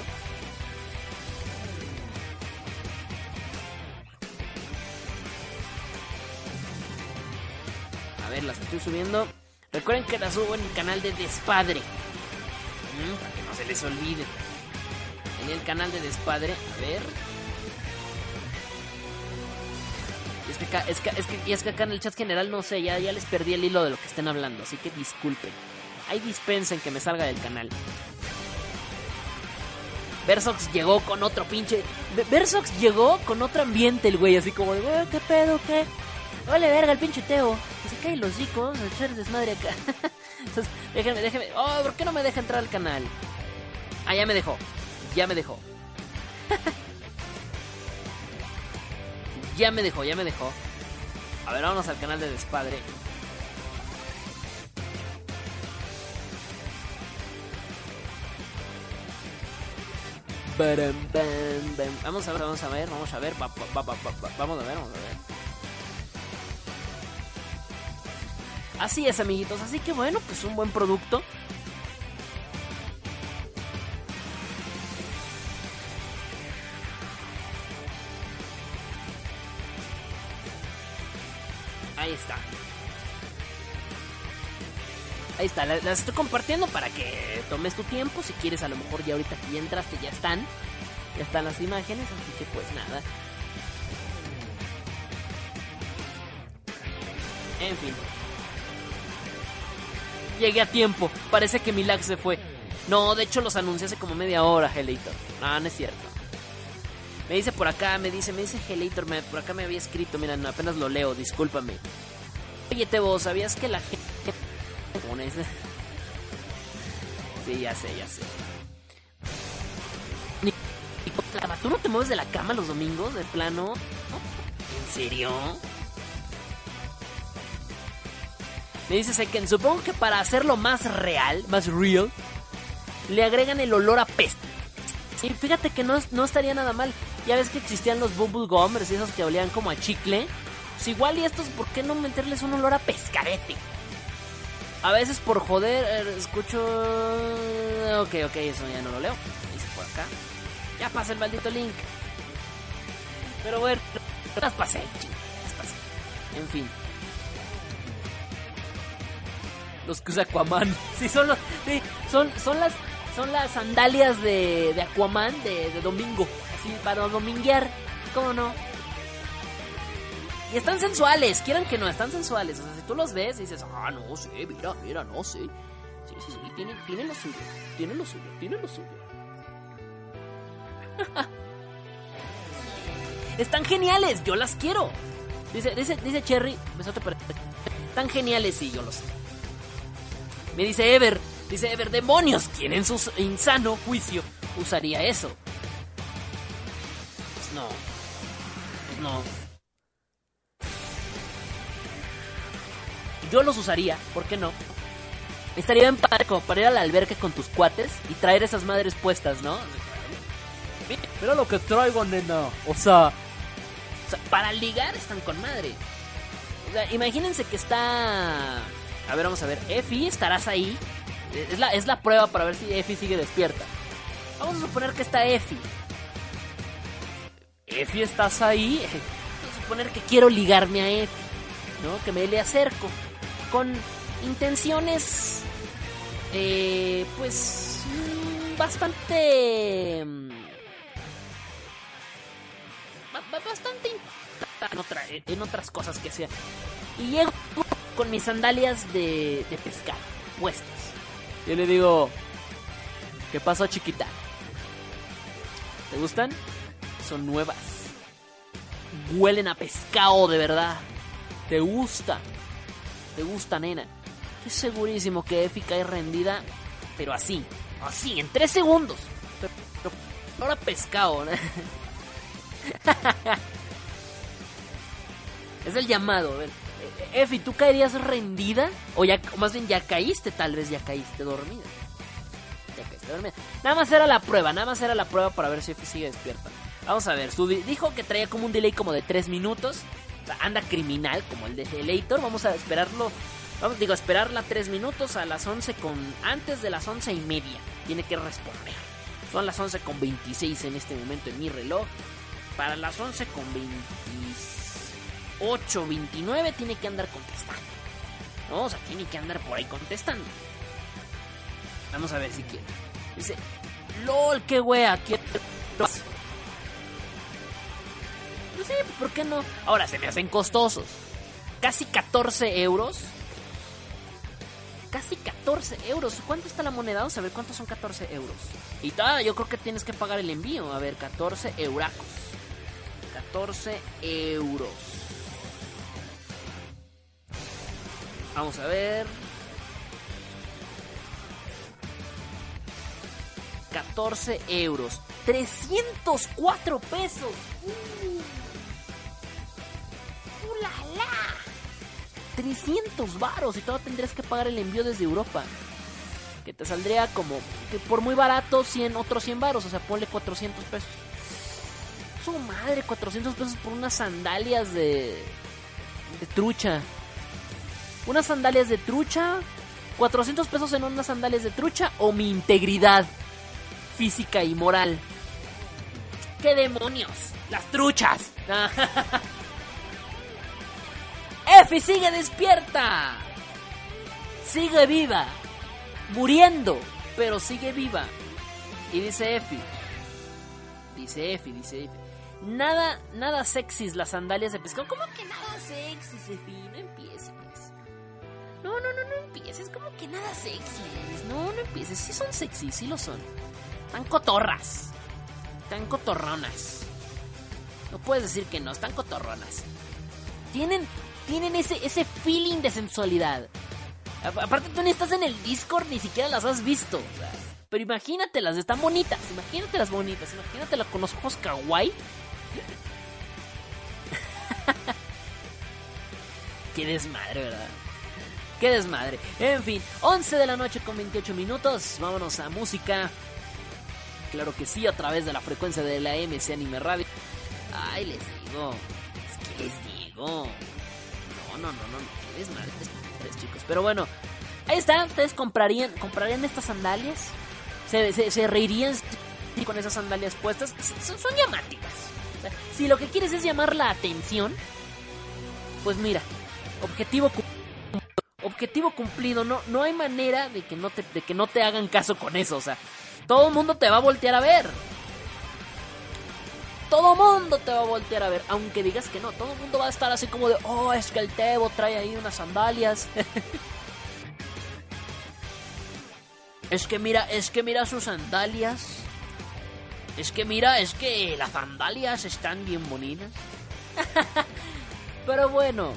A ver, las estoy subiendo. Recuerden que las subo en el canal de Despadre. Para que no se les olvide. En el canal de Despadre. A ver. Es que, es que acá en el chat general no sé, ya, ya les perdí el hilo de lo que estén hablando. Así que disculpen. Ahí dispensen que me salga del canal. Versox llegó con otro pinche. Versox llegó con otro ambiente, el güey, así como de, ¿qué pedo, qué? Vale, verga, el pinche Teo. Se cae los chicos, a echar desmadre acá. [LAUGHS] Déjenme, déjenme. Oh, ¿por qué no me deja entrar al canal? Ah, ya me dejó. Ya me dejó. [LAUGHS] ya me dejó, ya me dejó. A ver, vámonos al canal de Despadre. Vamos a ver, vamos a ver, vamos a ver, vamos a ver, vamos a ver. Así es, amiguitos, así que bueno, pues un buen producto. Ahí está. Ahí está, las, estoy compartiendo para que tomes tu tiempo. Si quieres, a lo mejor ya ahorita que entraste, ya están. Ya están las imágenes, así que pues nada. En fin. Llegué a tiempo. Parece que mi lag se fue. No, de hecho los anuncié hace como media hora, Helator. No, no es cierto. Me dice por acá, me dice, me dice Helator, por acá me había escrito, mira, apenas lo leo, discúlpame. Oye, Tebo, ¿sabías que la gente Sí, ya sé, ya sé. ¿Tú no te mueves de la cama los domingos, de plano? ¿En serio? Me dice Seken, supongo que para hacerlo más real, más real, le agregan el olor a peste. Y fíjate que no, no estaría nada mal. Ya ves que existían los bubble gummers y esos que olían como a chicle. Pues igual y estos, ¿por qué no meterles un olor a pescarete? A veces por joder, eh, escucho. Ok, ok, eso ya no lo leo. Dice por acá. Ya pasa el maldito link. Pero bueno, las pasé, las pasé. En fin. Los que usa Aquaman. [LAUGHS] Sí, son los, sí, son, son las son las sandalias de, de Aquaman de, de domingo. Así para dominguear. ¿Cómo no? Y están sensuales, quieran que no, están sensuales. O sea, si tú los ves dices, ah, no sé, mira, mira, no sé. Sí, sí, sí, tienen, tienen lo suyo, tienen lo suyo, tienen lo suyo. [LAUGHS] están geniales, yo las quiero. Dice, dice, dice Cherry, para... Están geniales, sí, yo lo sé. Me dice Ever, dice Ever, demonios, ¿quién en su insano juicio usaría eso? Pues no. Pues no. Yo los usaría, ¿por qué no? Estaría en padre para ir a la alberca con tus cuates y traer esas madres puestas, ¿no? Mira lo que traigo, nena. O sea, o sea, para ligar están con madre. O sea, imagínense que está. A ver, vamos a ver. Efi, estarás ahí. Es la, es la prueba para ver si Efi sigue despierta. Vamos a suponer que está Efi. Efi, ¿estás ahí? [LAUGHS] Vamos a suponer que quiero ligarme a Efi. ¿No? Que me le acerco con intenciones, eh, pues, mm, bastante... Mm, bastante en, en otras cosas que sea. Y llego con mis sandalias de, de pescar puestas. Yo le digo, ¿Qué pasó, chiquita? ¿Te gustan? Son nuevas. Huelen a pescado de verdad. ¿Te gusta? ¿Te gusta, nena? Estoy segurísimo que Efi cae rendida, pero así, así, en tres segundos. Pero, ahora pescado. [LAUGHS] es el llamado. A ver. Efi, ¿tú caerías rendida? O ya, más bien ya caíste, tal vez ya caíste dormida. Ya caíste dormida. Nada más era la prueba, nada más era la prueba para ver si Efi sigue despierta. Vamos a ver, su, dijo que traía como un delay como de 3 minutos. Anda criminal como el de Elator. Vamos a esperarlo. Vamos, digo, esperarla 3 minutos a las 11 con. Antes de las 11 y media. Tiene que responder. Son las 11 con 26 en este momento en mi reloj. Para las 11 con 28, 29 tiene que andar contestando. ¿No? O sea, tiene que andar por ahí contestando. Vamos a ver si quiere. Dice, LOL, qué wea, quiero... No sé, ¿por qué no? Ahora se me hacen costosos. Casi 14 euros. Casi 14 euros. ¿Cuánto está la moneda? Vamos a ver cuántos son 14 euros. Y todavía yo creo que tienes que pagar el envío. A ver, 14 euracos. 14 euros. Vamos a ver. 14 euros. 304 pesos. Uh. ¡Ulala! 300 varos y todavía tendrías que pagar el envío desde Europa. Que te saldría como que por muy barato 100 otros 100 varos, o sea, ponle 400 pesos. Su madre, 400 pesos por unas sandalias de de trucha. Unas sandalias de trucha, 400 pesos en unas sandalias de trucha o mi integridad física y moral. ¿Qué demonios? Las truchas. [LAUGHS] Efi sigue despierta. Sigue viva. Muriendo, pero sigue viva. Y dice Efi. Dice Efi, dice Efi. Nada, nada sexys las sandalias de pescado. ¿Cómo que nada sexys, Efi? No empieces. No, no, no, no empieces. ¿Cómo que nada sexys? No, no empieces. Sí son sexys, sí lo son. Están cotorras. Están cotorronas. No puedes decir que no, están cotorronas. Tienen, tienen ese, ese feeling de sensualidad. Aparte tú ni estás en el Discord, ni siquiera las has visto. Pero imagínatelas, están bonitas. Imagínatelas bonitas. Imagínatelas con los ojos kawaii. [LAUGHS] Qué desmadre, ¿verdad? Qué desmadre. En fin, 11 de la noche con 28 minutos. Vámonos a música. Claro que sí, a través de la frecuencia de la MC Anime Radio. Ay, les digo. Es que les digo. No, no, no, no, no. Qué desmadre tres chicos. Pero bueno, ahí está. ¿Ustedes comprarían, comprarían estas sandalias? ¿Se, se, se reirían con esas sandalias puestas? Son, son llamáticas. Si lo que quieres es llamar la atención, pues mira, objetivo objetivo cumplido. No, no hay manera de que no te, de que no te hagan caso con eso. O sea, todo el mundo te va a voltear a ver. Todo el mundo te va a voltear a ver. Aunque digas que no, todo el mundo va a estar así como de, oh, es que el Tebo trae ahí unas sandalias. [LAUGHS] es que mira, es que mira sus sandalias. Es que mira, es que las sandalias están bien bonitas. [LAUGHS] Pero bueno,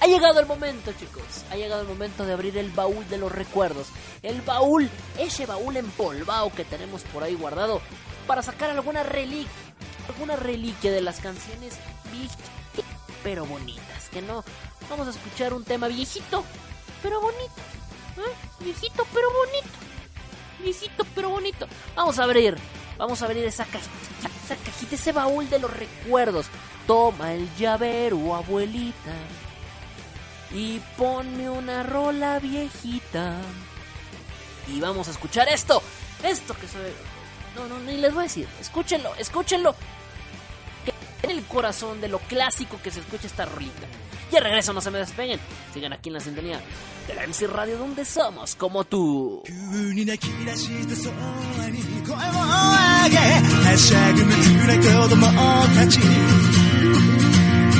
ha llegado el momento, chicos. Ha llegado el momento de abrir el baúl de los recuerdos. El baúl, ese baúl empolvado que tenemos por ahí guardado para sacar alguna reliquia, alguna reliquia de las canciones pero bonitas. Que no, vamos a escuchar un tema viejito, pero bonito. ¿eh? Viejito, pero bonito. Viejito, pero bonito. Vamos a abrir, vamos a abrir esa cajita, esa cajita, ese baúl de los recuerdos. Toma el llavero, abuelita y ponme una rola viejita. Y vamos a escuchar esto. Esto que soy. No, no, ni les voy a decir. Escúchenlo, escúchenlo. En el corazón de lo clásico que se escucha esta rolita. Ya regreso, no se me despeguen. Sigan aquí en la sintonía de la MC Radio donde somos como tú.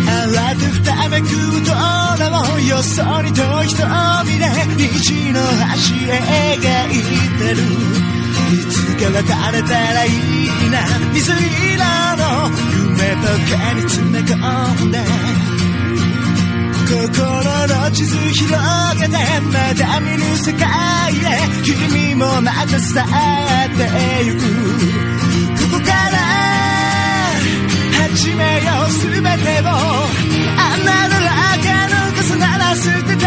慌てふためく空をよそにと瞳で虹の端へ描いてるいつか別れたらいいな水色の夢とかに詰め込んで心の地図広げてまだ見ぬ世界へ君もまた去ってゆく始めよう全てをあなたら赤の傘なら捨てて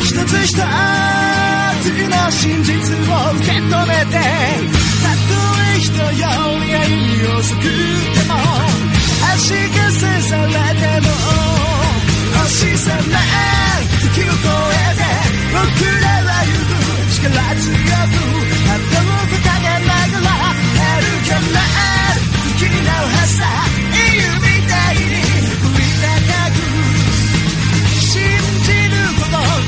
一つ一つの真実を受け止めてたとえ人より歩み遅くても足かせされても星さま時を越えて僕らは行く力強く旗を掲げながら歩けない月の that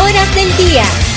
horas del día.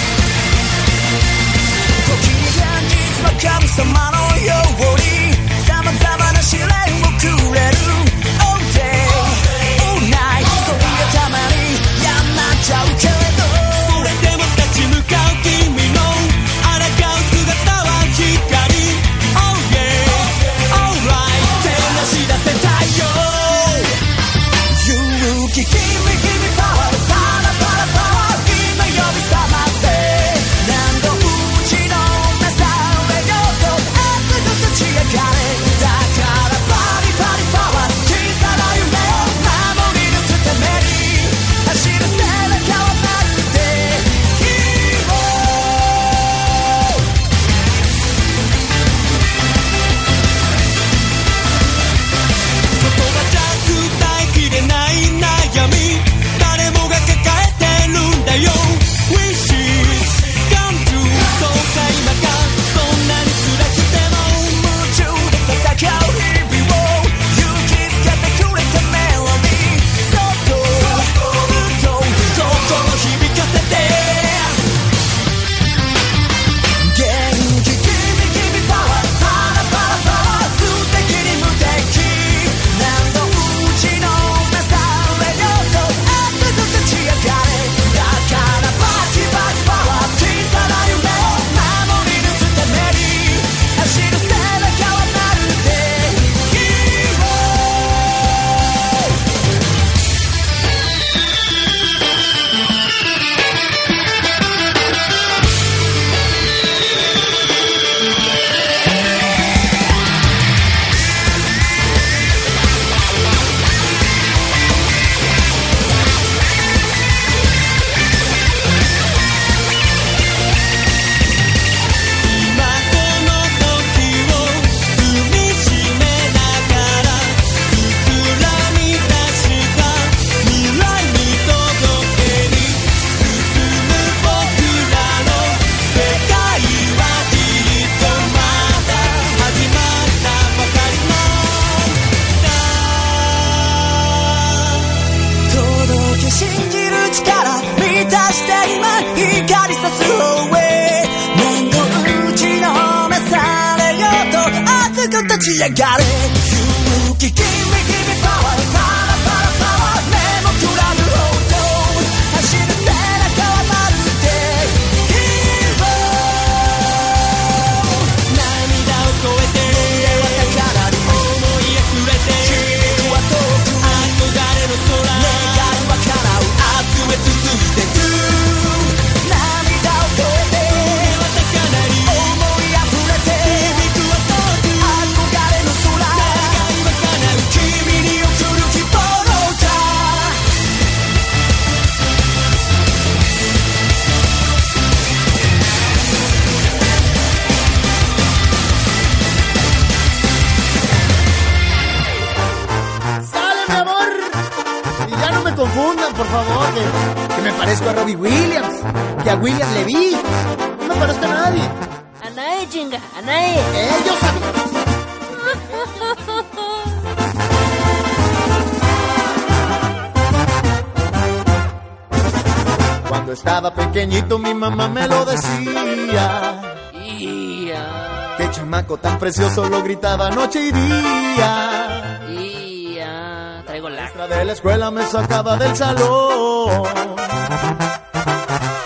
Precioso lo gritaba noche y día. ia. Traigo La maestra de la escuela me sacaba del salón.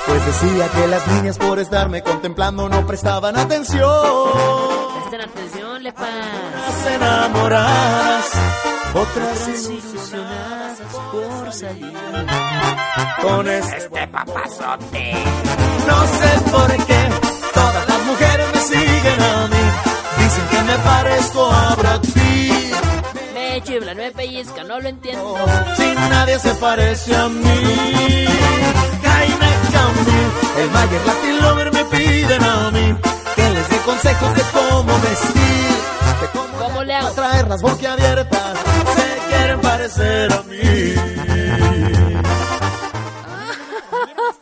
Pues decía que las niñas por estarme contemplando no prestaban atención. Presten atención, lepa. Unas enamoradas, otras ilusionadas por salir. con este Este papazote. No sé por no lo entiendo. Si nadie se parece a mí. Jaime Camil, el Mayer Latin Lover me piden a mí. Que les dé consejos de cómo vestir. De cómo, ¿Cómo le hago? traer las boquiabiertas. Se quieren parecer a mí.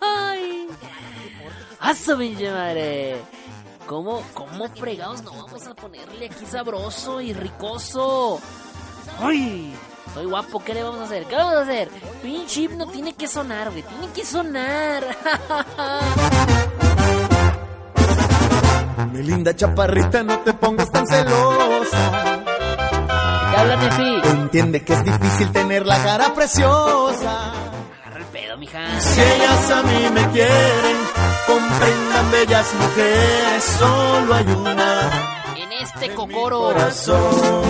Ay. ¡A su pinche madre! ¿Cómo, ¿Cómo fregados no vamos a ponerle aquí sabroso y ricoso? ¡Ay! Soy guapo, ¿qué le vamos a hacer? ¿Qué vamos a hacer? Pinche himno tiene que sonar, güey. Tiene que sonar. Mi linda chaparrita, no te pongas tan celosa. ¿Qué habla, Tefi? Entiende que es difícil tener la cara preciosa. Agarra el pedo, mija. Si ellas a mí me quieren, comprendan bellas mujeres, solo hay una este cocoro. corazón.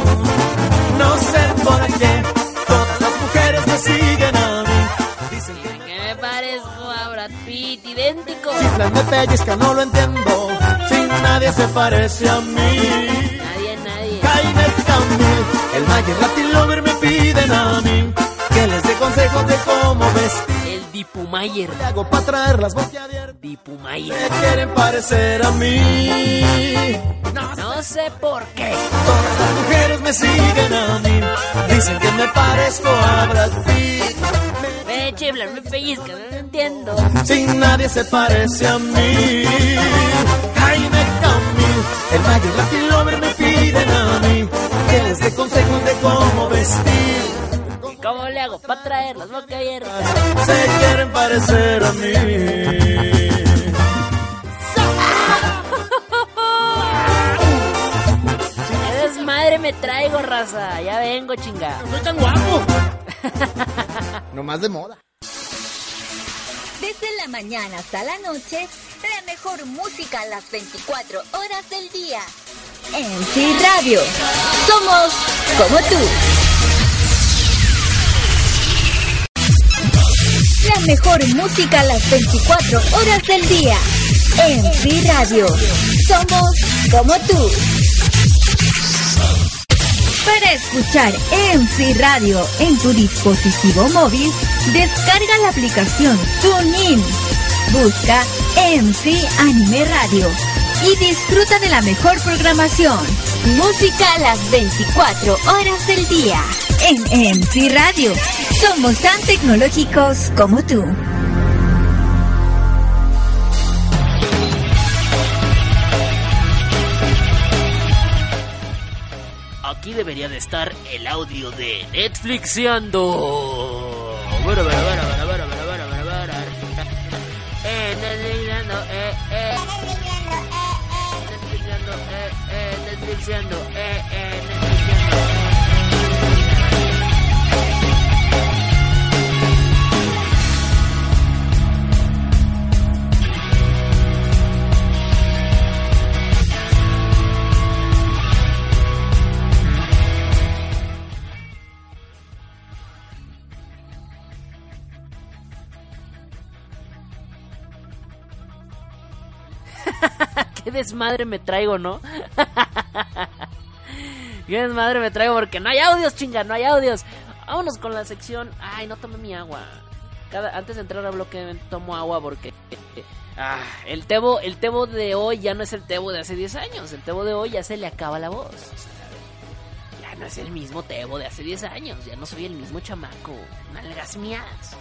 No sé por qué todas las mujeres me siguen a mí. Dicen que me parezco a Brad Pitt, idéntico. chiflan de pellizca, no lo entiendo. Si nadie se parece a mí. Nadie, nadie. Jaime Camil, el Mayer Latin Lover me piden a mí que les dé consejos de cómo vestir. Dipumayer. ¿Qué hago para traerlas boquiabiertas? Dipumayer. Me quieren parecer a mí. No sé por qué. Todas las mujeres me siguen a mí. Dicen que me parezco a Brad Pitt. Me chiflan, me pellizcan, no lo entiendo. Si nadie se parece a mí. Jaime Camil, el Mayer Latin Lover me piden a mí que les dé consejos de cómo vestir. ¿Y cómo le hago para traerlas boca abierta? Se quieren parecer a mí. ¡Qué desmadre me traigo, raza! Ya vengo, chinga. No soy tan guapo. [LAUGHS] No más de moda. Desde la mañana hasta la noche, la mejor música a las 24 horas del día. En Sí Radio. Somos como tú. La mejor música a las 24 horas del día. En Sí Radio. Somos como tú. Para escuchar MC Radio en tu dispositivo móvil, descarga la aplicación TuneIn. Busca MC Anime Radio y disfruta de la mejor programación. Música a las 24 horas del día. En MC Radio. Somos tan tecnológicos como tú. Aquí debería de estar el audio de Netflixiando. Bueno, bueno, bueno, bueno, bueno, bueno. Eh, Netflixiando, eh, eh. Netflixiando, eh, eh, Netflixiando, eh, eh, [LAUGHS] desmadre me traigo, ¿no? [LAUGHS] qué desmadre me traigo porque no hay audios, chinga, no hay audios. Vámonos con la sección. Ay, no tomé mi agua. Cada, antes de entrar al bloque tomo agua porque ah, el tebo, el tebo de hoy ya no es el tebo de hace 10 años. El tebo de hoy ya se le acaba la voz. O sea, ya no es el mismo tebo de hace 10 años. Ya no soy el mismo chamaco. Nalgas mías.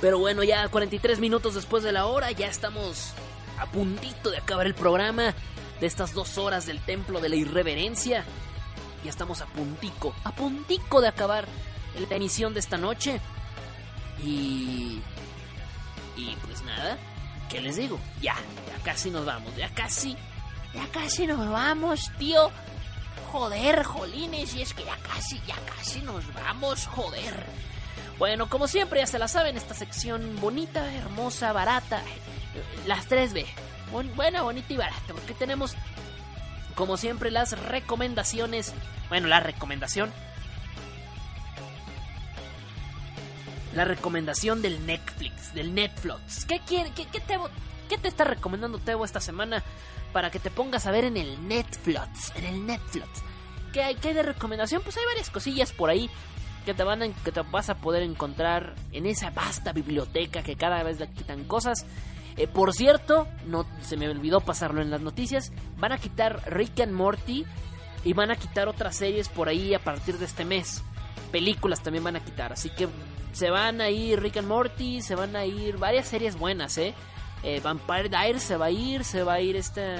Pero bueno, ya 43 minutos después de la hora, ya estamos a puntito de acabar el programa de estas dos horas del templo de la irreverencia. Ya estamos a puntico, a puntico de acabar la emisión de esta noche. Y... Y pues nada, ¿qué les digo? Ya, ya casi nos vamos, ya casi, ya casi nos vamos, tío. Joder, jolines, y es que ya casi, ya casi nos vamos, joder. Bueno, como siempre, ya se la saben, esta sección bonita, hermosa, barata, las 3B. buena, bonita y barata, porque tenemos, como siempre, las recomendaciones. Bueno, la recomendación. La recomendación del Netflix, del Netflix. ¿Qué, quiere, qué, qué, te, qué te está recomendando Tebo esta semana para que te pongas a ver en el Netflix? En el Netflix. ¿Qué hay, ¿Qué hay de recomendación? Pues hay varias cosillas por ahí que te, van a, vas a poder encontrar en esa vasta biblioteca que cada vez le quitan cosas. Eh, por cierto, no se me olvidó pasarlo en las noticias, van a quitar Rick and Morty y van a quitar otras series por ahí a partir de este mes. Películas también van a quitar, así que se van a ir Rick and Morty, se van a ir varias series buenas, ¿eh? eh Vampire Diaries se va a ir, se va a ir esta...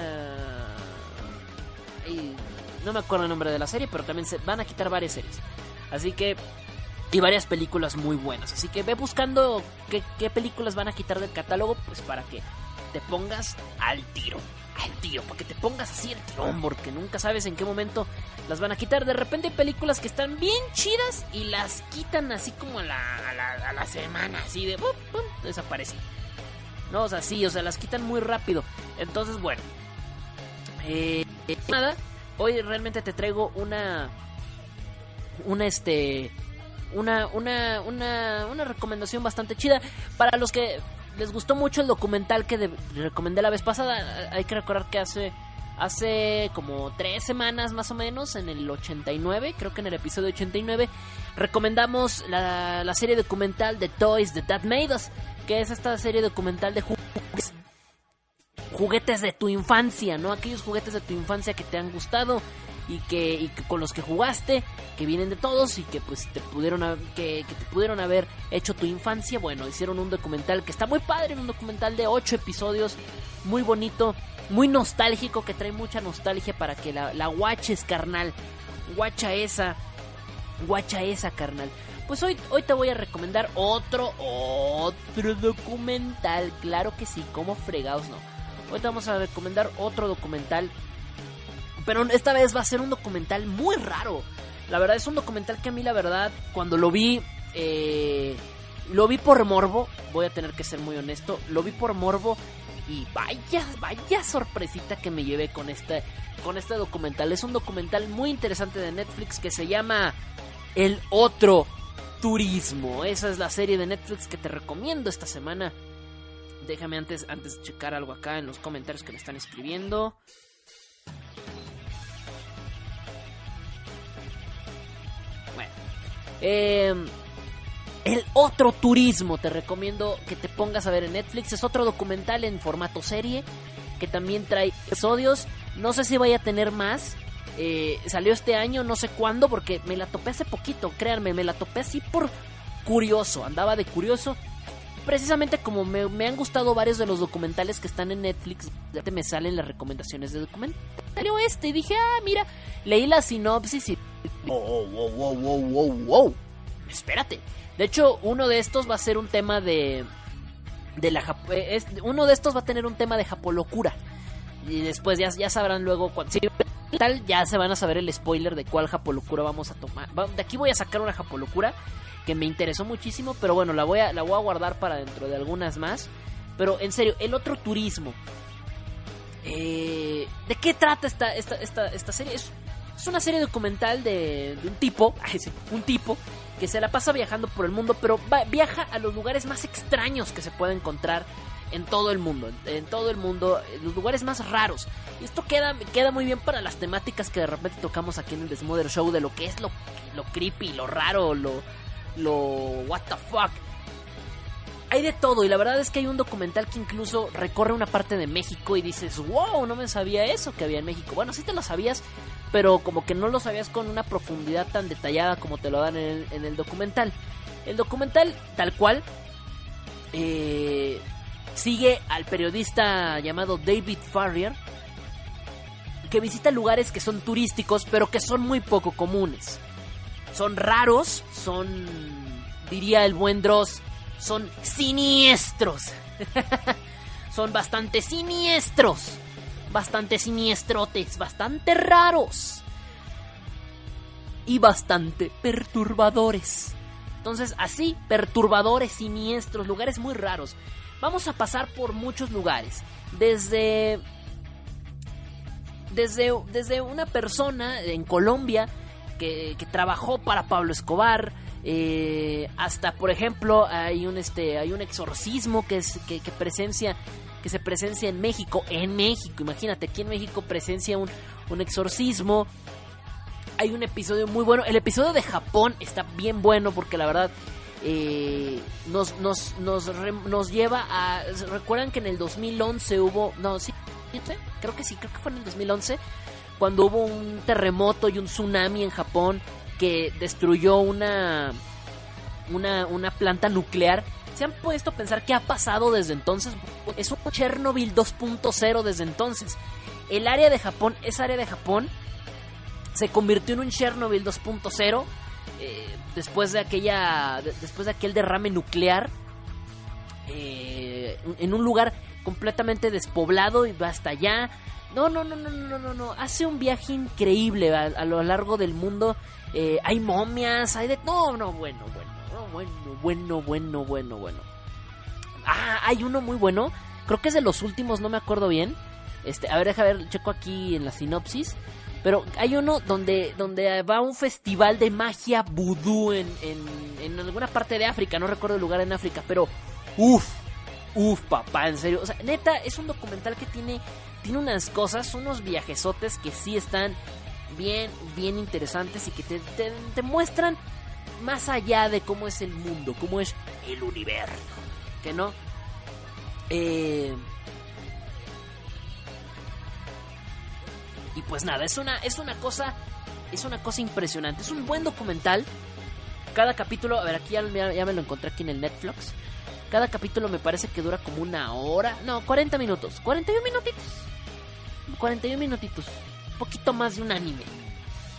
no me acuerdo el nombre de la serie, pero también se van a quitar varias series. Así que y varias películas muy buenas. Así que ve buscando qué, películas van a quitar del catálogo, pues para que te pongas al tiro. Al tiro, para que te pongas así el tirón, porque nunca sabes en qué momento las van a quitar. De repente hay películas que están bien chidas y las quitan así como a la, a la, semana, así de pum, pum, desaparecen. No, o sea, sí, o sea, las quitan muy rápido. Entonces, bueno. Eh, nada, hoy realmente te traigo una una este una, una, una, una recomendación bastante chida para los que les gustó mucho el documental que recomendé la vez pasada. Hay que recordar que hace hace como tres semanas más o menos, en el 89, creo que en el episodio 89, recomendamos la, la serie documental de Toys The That Made Us, que es esta serie documental de juguetes, juguetes de tu infancia, ¿no? Aquellos juguetes de tu infancia que te han gustado y que, con los que jugaste, que vienen de todos y que pues te pudieron que, te pudieron haber hecho tu infancia. Bueno, hicieron un documental que está muy padre, un documental de 8 episodios, muy bonito, muy nostálgico, que trae mucha nostalgia para que la, la guaches, carnal. Guacha esa, guacha esa, carnal. Pues hoy, hoy te voy a recomendar otro, otro documental. Claro que sí, como fregados no. Hoy te vamos a recomendar otro documental pero esta vez va a ser un documental muy raro. La verdad es un documental que a mí la verdad cuando lo vi... Eh, lo vi por morbo, voy a tener que ser muy honesto, lo vi por morbo y vaya, vaya sorpresita que me llevé con este, con este documental. Es un documental muy interesante de Netflix que se llama El Otro Turismo. Esa es la serie de Netflix que te recomiendo esta semana. Déjame antes, antes checar algo acá en los comentarios que me están escribiendo. Eh, el otro turismo, te recomiendo que te pongas a ver en Netflix. Es otro documental en formato serie que también trae episodios. No sé si vaya a tener más. Eh, salió este año, no sé cuándo, porque me la topé hace poquito, créanme, me la topé así por curioso, andaba de curioso. Precisamente como me, han gustado varios de los documentales que están en Netflix, ya te me salen las recomendaciones de documental. Salió este y dije, ah, mira, leí la sinopsis y Wow, wow, wow, wow, wow, wow. Espérate. De hecho, uno de estos va a ser un tema de. De la eh, uno de estos va a tener un tema de japolocura. Y después ya, ya sabrán luego cuando. Si tal, ya se van a saber el spoiler de cuál japolocura vamos a tomar. De aquí voy a sacar una japolocura que me interesó muchísimo. Pero bueno, la voy a, la voy a guardar para dentro de algunas más. Pero en serio, el otro turismo. Eh, ¿De qué trata esta, esta, esta, esta serie? Es es una serie documental de, un tipo, [LAUGHS] un tipo que se la pasa viajando por el mundo, pero viaja a los lugares más extraños que se puede encontrar en todo el mundo, en todo el mundo, los lugares más raros. Y esto queda, queda muy bien para las temáticas que de repente tocamos aquí en el Desmother Show de lo que es lo, lo creepy, lo raro, lo, lo what the fuck. Hay de todo y la verdad es que hay un documental que incluso recorre una parte de México y dices, wow, no me sabía eso que había en México. Bueno, sí te lo sabías, pero como que no lo sabías con una profundidad tan detallada como te lo dan en el, en el documental. El documental, tal cual, eh, sigue al periodista llamado David Farrier, que visita lugares que son turísticos, pero que son muy poco comunes. Son raros, son, diría el buen Dross, son siniestros. [LAUGHS] son bastante siniestros. Bastante siniestrotes, bastante raros. Y bastante perturbadores. Entonces, así, perturbadores, siniestros, lugares muy raros. Vamos a pasar por muchos lugares. Desde. Desde, desde una persona en Colombia que, que trabajó para Pablo Escobar. Eh, hasta, por ejemplo, hay un este. hay un exorcismo que, es, que, presencia. Que se presencia en México. En México, imagínate, aquí en México presencia un, un exorcismo hay un episodio muy bueno. El episodio de Japón está bien bueno porque la verdad eh, nos, nos, nos, nos lleva a... ¿Recuerdan que en el 2011 hubo... No, sí, creo que sí, creo que fue en el 2011 cuando hubo un terremoto y un tsunami en Japón que destruyó una, una, una planta nuclear. ¿Se han puesto a pensar qué ha pasado desde entonces? Es un Chernobyl 2.0 desde entonces. El área de Japón, esa área de Japón se convirtió en un Chernobyl 2.0 eh, después de aquella de- después de aquel derrame nuclear eh, en un lugar completamente despoblado y va hasta allá no no no no no no no. Hace un viaje increíble a, lo largo del mundo. Eh, hay momias hay de no no bueno bueno no, bueno bueno bueno bueno bueno. Ah hay uno muy bueno. Creo que es de los últimos no me acuerdo bien. Este a ver deja ver checo aquí en la sinopsis. Pero hay uno donde, donde va un festival de magia vudú en, en, en alguna parte de África, no recuerdo el lugar en África, pero uff, uff, papá, en serio. O sea, neta, es un documental que tiene, tiene unas cosas, unos viajesotes que sí están bien, bien interesantes y que te, te, muestran más allá de cómo es el mundo, cómo es el universo. Que no. Eh, Y pues nada, es una, es una cosa. Es una cosa impresionante. Es un buen documental. Cada capítulo. A ver, aquí ya- ya me lo encontré aquí en el Netflix. Cada capítulo me parece que dura como una hora. No, 40 minutos. 41 minutitos. 41 minutitos. Un poquito más de un anime.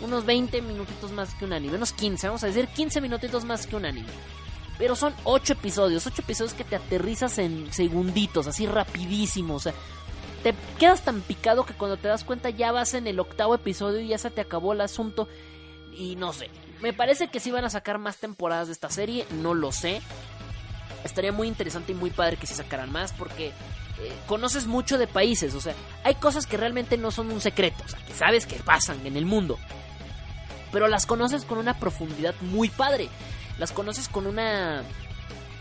Unos 20 minutitos más que un anime. Unos 15, vamos a decir 15 minutitos más que un anime. Pero son 8 episodios. 8 episodios que te aterrizas en segunditos, así rapidísimo. O sea, te quedas tan picado que cuando te das cuenta ya vas en el octavo episodio y ya se te acabó el asunto. Y no sé, me parece que sí van a sacar más temporadas de esta serie, no lo sé. Estaría muy interesante y muy padre que se sacaran más porque eh, conoces mucho de países, o sea, hay cosas que realmente no son un secreto, o sea, que sabes que pasan en el mundo. Pero las conoces con una profundidad muy padre. Las conoces con una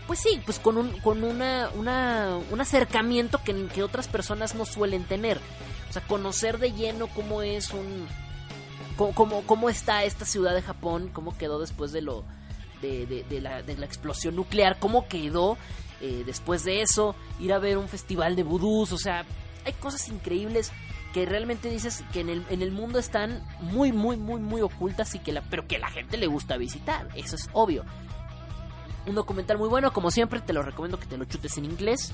pues sí, pues con un, con una, una, un acercamiento que, que otras personas no suelen tener. O sea, conocer de lleno cómo es un, cómo, cómo, cómo está esta ciudad de Japón, cómo quedó después de lo, de, la, de la explosión nuclear, cómo quedó eh, después de eso, ir a ver un festival de vudús, o sea, hay cosas increíbles que realmente dices que en el, en el mundo están muy, muy, muy, muy ocultas y que la, pero que la gente le gusta visitar, eso es obvio. Un documental muy bueno, como siempre, te lo recomiendo que te lo chutes en inglés.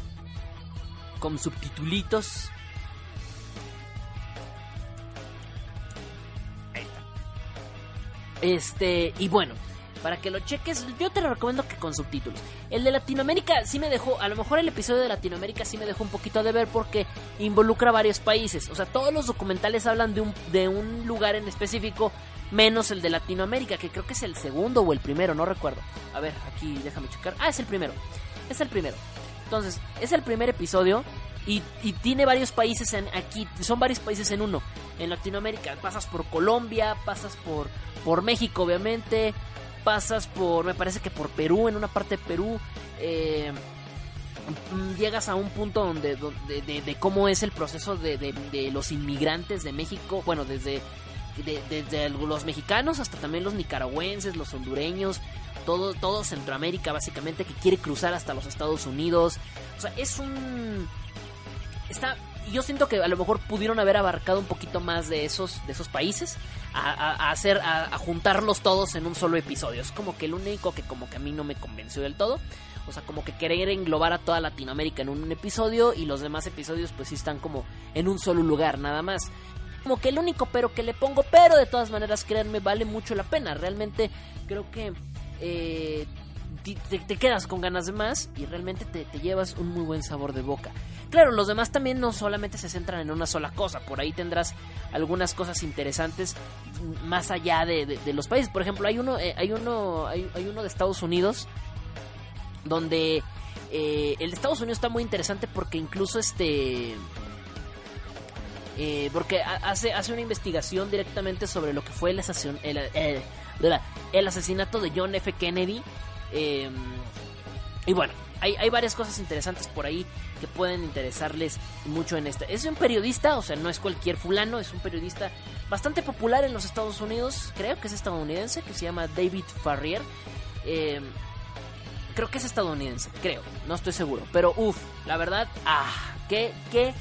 Con subtitulitos. Ahí está. Este, y bueno, para que lo cheques, yo te lo recomiendo que con subtítulos. El de Latinoamérica sí me dejó, a lo mejor el episodio de Latinoamérica sí me dejó un poquito de ver porque involucra varios países. O sea, todos los documentales hablan de un, de un lugar en específico, menos el de Latinoamérica, que creo que es el segundo o el primero, no recuerdo. A ver, aquí déjame checar. Ah, es el primero. Es el primero. Entonces, es el primer episodio y, y tiene varios países en aquí, son varios países en uno. En Latinoamérica pasas por Colombia, pasas por, por México, obviamente, pasas por, me parece que por Perú, en una parte de Perú. eh, llegas a un punto donde, de, cómo es el proceso de, de- los inmigrantes de México, bueno, desde, de- desde los mexicanos hasta también los nicaragüenses, los hondureños, todo, todo Centroamérica básicamente que quiere cruzar hasta los Estados Unidos. O sea, es un... Está... Yo siento que a lo mejor pudieron haber abarcado un poquito más de esos, de esos países, a, hacer, a, a juntarlos todos en un solo episodio. Es como que el único que como que a mí no me convenció del todo. O sea, como que querer englobar a toda Latinoamérica en un episodio y los demás episodios pues sí están como en un solo lugar nada más. Como que el único pero que le pongo, pero de todas maneras créanme vale mucho la pena. Realmente creo que eh, te, quedas con ganas de más y realmente te, te llevas un muy buen sabor de boca. Claro, los demás también no solamente se centran en una sola cosa, por ahí tendrás algunas cosas interesantes más allá de, de- los países. Por ejemplo, hay uno, eh, hay uno, hay, hay uno de Estados Unidos donde eh, el de Estados Unidos está muy interesante porque incluso este eh, porque ha- hace, hace una investigación directamente sobre lo que fue el, el, el- el asesinato de John F. Kennedy. Eh, y bueno, hay, hay varias cosas interesantes por ahí que pueden interesarles mucho en esta. Es un periodista, o sea, no es cualquier fulano, es un periodista bastante popular en los Estados Unidos, creo que es estadounidense, que se llama David Farrier. Eh, creo que es estadounidense, creo, no estoy seguro. Pero uff, la verdad, ah, qué, qué,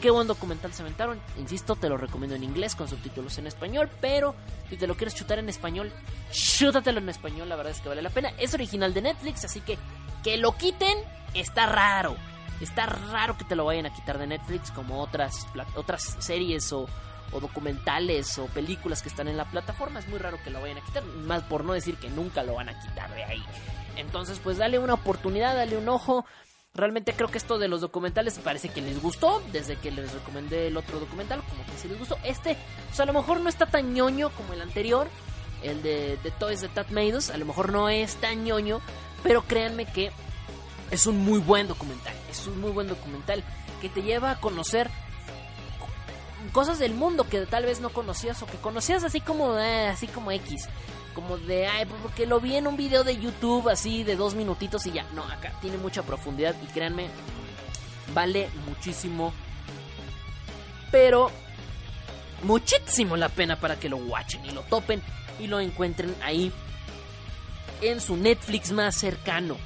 qué buen documental se aventaron. Insisto, te lo recomiendo en inglés con subtítulos en español, pero si te lo quieres chutar en español, chútatelo en español, la verdad es que vale la pena. Es original de Netflix, así que que lo quiten está raro. Está raro que te lo vayan a quitar de Netflix como otras, otras series o, o documentales o películas que están en la plataforma. Es muy raro que lo vayan a quitar, más por no decir que nunca lo van a quitar de ahí. Entonces, pues dale una oportunidad, dale un ojo. Realmente creo que esto de los documentales parece que les gustó. Desde que les recomendé el otro documental, como que sí les gustó. Este, pues a lo mejor no está tan ñoño como el anterior. El de, de Toys de Tat. A lo mejor no es tan ñoño. Pero créanme que es un muy buen documental. Es un muy buen documental que te lleva a conocer cosas del mundo que tal vez no conocías o que conocías así como eh, así como X. Como de, ay, pues, porque lo vi en un video de YouTube así de dos minutitos y ya. No, acá tiene mucha profundidad y créanme, vale muchísimo. Pero muchísimo la pena para que lo watchen y lo topen y lo encuentren ahí en su Netflix más cercano.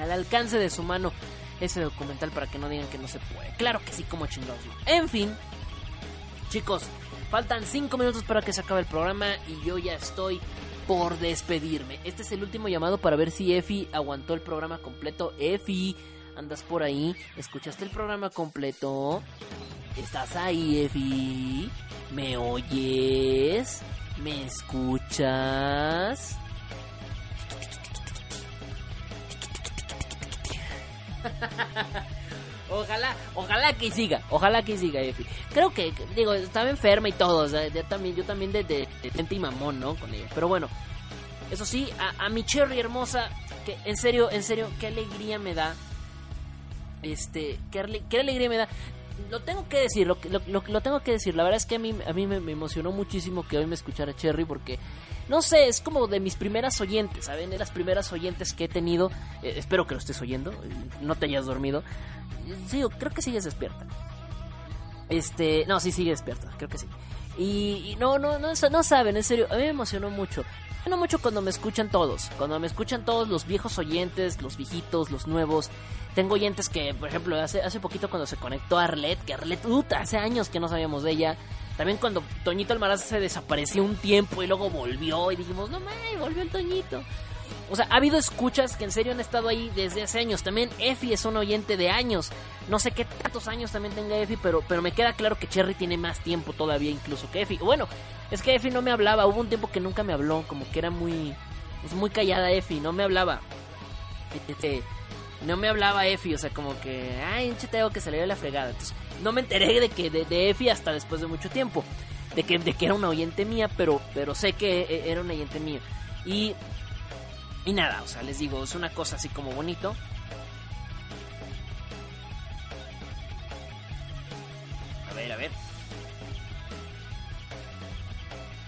Al alcance de su mano ese documental para que no digan que no se puede. Claro que sí, como chingados. En fin, chicos, faltan 5 minutos para que se acabe el programa y yo ya estoy por despedirme. Este es el último llamado para ver si Efi aguantó el programa completo. Efi, andas por ahí, ¿escuchaste el programa completo? ¿Estás ahí, Efi? ¿Me oyes? ¿Me escuchas? [LAUGHS] Ojalá, ojalá que siga, ojalá que siga, Efi. Creo que, digo, estaba enferma y todo, o sea, yo también, yo también de, de, gente y mamón, ¿no? Con ella. Pero bueno, eso sí, a, mi Cherry hermosa, que en serio, en serio, qué alegría me da. Este, qué, ale- qué alegría me da. Lo tengo que decir, lo, lo, lo- tengo que decir. La verdad es que a mí, a mí me emocionó muchísimo que hoy me escuchara Cherry porque, no sé, es como de mis primeras oyentes, ¿saben? De las primeras oyentes que he tenido. Eh, espero que lo estés oyendo, no te hayas dormido. Sí, creo que sigues despierta. Este, no, sí sigue despierta, creo que sí. Y, y no, no, no, no saben, en serio, a mí me emocionó mucho. Me emocionó mucho cuando me escuchan todos, cuando me escuchan todos los viejos oyentes, los viejitos, los nuevos. Tengo oyentes que, por ejemplo, hace, hace poquito cuando se conectó a Arlet, que Arlet, puta, hace años que no sabíamos de ella. También cuando Toñito Almaraz se desapareció un tiempo y luego volvió y dijimos, no mames, volvió el Toñito. O sea, ha habido escuchas que en serio han estado ahí desde hace años. También Efi es un oyente de años. No sé qué tantos años también tenga Efi, pero, pero me queda claro que Cherry tiene más tiempo todavía incluso que Efi. Bueno, es que Efi no me hablaba. Hubo un tiempo que nunca me habló, como que era muy, pues muy callada Efi, no me hablaba. Este, no me hablaba Efi, o sea, como que, ay, un tengo que salir de la fregada. Entonces, no me enteré de que de, Efi hasta después de mucho tiempo. De que, de que era una oyente mía, pero, pero sé que e- era una oyente mía. Y y nada, o sea, les digo, es una cosa así como bonito. A ver, a ver.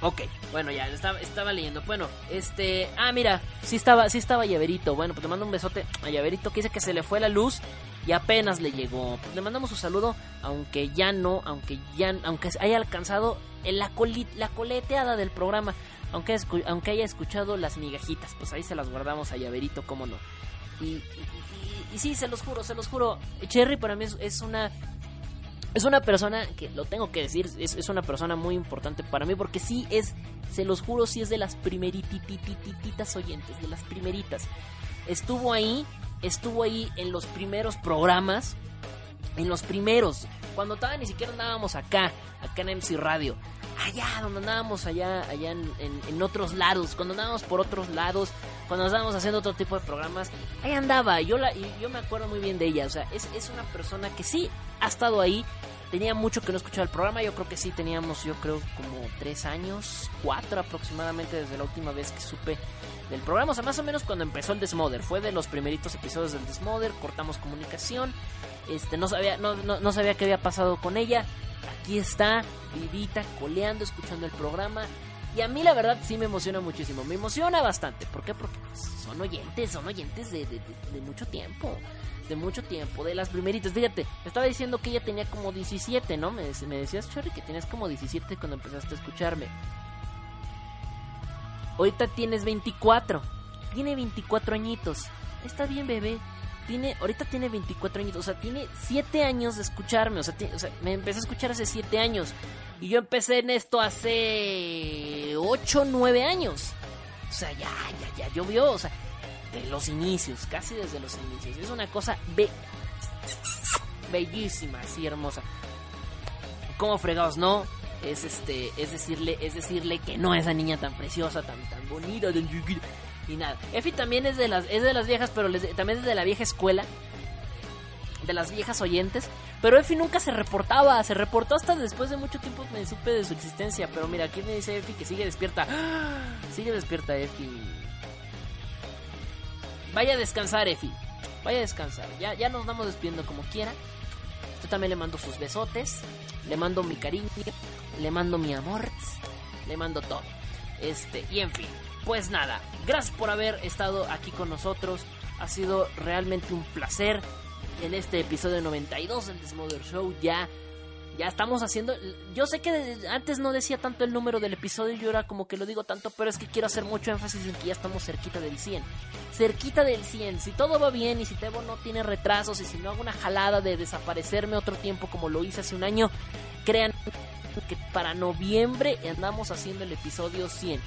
Ok, bueno, ya estaba, leyendo. Bueno, este. Ah, mira, sí estaba, sí estaba Llaverito. Bueno, pues le mando un besote a Llaverito que dice que se le fue la luz y apenas le llegó. Pues le mandamos un saludo, aunque ya no, aunque ya, aunque haya alcanzado la, coli- la coleteada del programa. Aunque, aunque haya escuchado las migajitas, pues ahí se las guardamos a Llaverito, cómo no. Y, y- y- y sí, se los juro, se los juro. Cherry para mí es una es una persona que lo tengo que decir, es, es una persona muy importante para mí porque sí es, se los juro, sí es de las primeritititas oyentes, de las primeritas. Estuvo ahí, estuvo ahí en los primeros programas, en los primeros, cuando todavía ni siquiera andábamos acá, acá en MC Radio. Allá, donde andábamos allá, allá en, en- otros lados, cuando andábamos por otros lados, cuando estábamos haciendo otro tipo de programas, ahí andaba, yo la, yo me acuerdo muy bien de ella, o sea, es, es una persona que sí ha estado ahí, tenía mucho que no escuchaba el programa, yo creo que sí teníamos, yo creo como tres años, cuatro aproximadamente desde la última vez que supe del programa, o sea, más o menos cuando empezó el Desmother, fue de los primeritos episodios del Desmother, cortamos comunicación, este, no sabía, no, no, no sabía qué había pasado con ella, aquí está, vivita, coleando, escuchando el programa, y a mí la verdad sí me emociona muchísimo, me emociona bastante, ¿por qué? Porque pues, son oyentes, son oyentes de, de- de- de mucho tiempo, de mucho tiempo, de las primeritas, fíjate, me estaba diciendo que ella tenía como 17, ¿no? Me, me decías, Chorri, que tenías como 17 cuando empezaste a escucharme. Ahorita tienes 24. Tiene 24 añitos. Está bien, bebé. Tiene, ahorita tiene 24 añitos. O sea, tiene 7 años de escucharme. O sea, o sea, me empecé a escuchar hace 7 años. Y yo empecé en esto hace 8, 9 años. O sea, ya, ya, ya llovió. O sea, de los inicios, casi desde los inicios. Es una cosa be- bellísima, así hermosa. Como fregados, no. Es este, es decirle, es decirle que no esa niña tan preciosa, tan, tan bonita. Y nada. Efi también es de las, es de las viejas, pero les- también es de la vieja escuela. De las viejas oyentes. Pero Efi nunca se reportaba. Se reportó hasta después de mucho tiempo me supe de su existencia. Pero mira, aquí me dice Efi que sigue despierta. ¡Ah! Sigue despierta Efi. Vaya a descansar, Efi. Vaya a descansar. Ya, ya nos vamos despidiendo como quiera. Yo también le mando sus besotes. Le mando mi cariño. Le mando mi amor. Le mando todo. Este, y en fin. Pues nada. Gracias por haber estado aquí con nosotros. Ha sido realmente un placer. En este episodio 92 del Desmother Show ya ya estamos haciendo. Yo sé que antes no decía tanto el número del episodio, yo ahora como que lo digo tanto, pero es que quiero hacer mucho énfasis en que ya estamos cerquita del 100. Cerquita del 100. Si todo va bien y si Tebo no tiene retrasos y si no hago una jalada de desaparecerme otro tiempo como lo hice hace un año, crean que para noviembre andamos haciendo el episodio 100.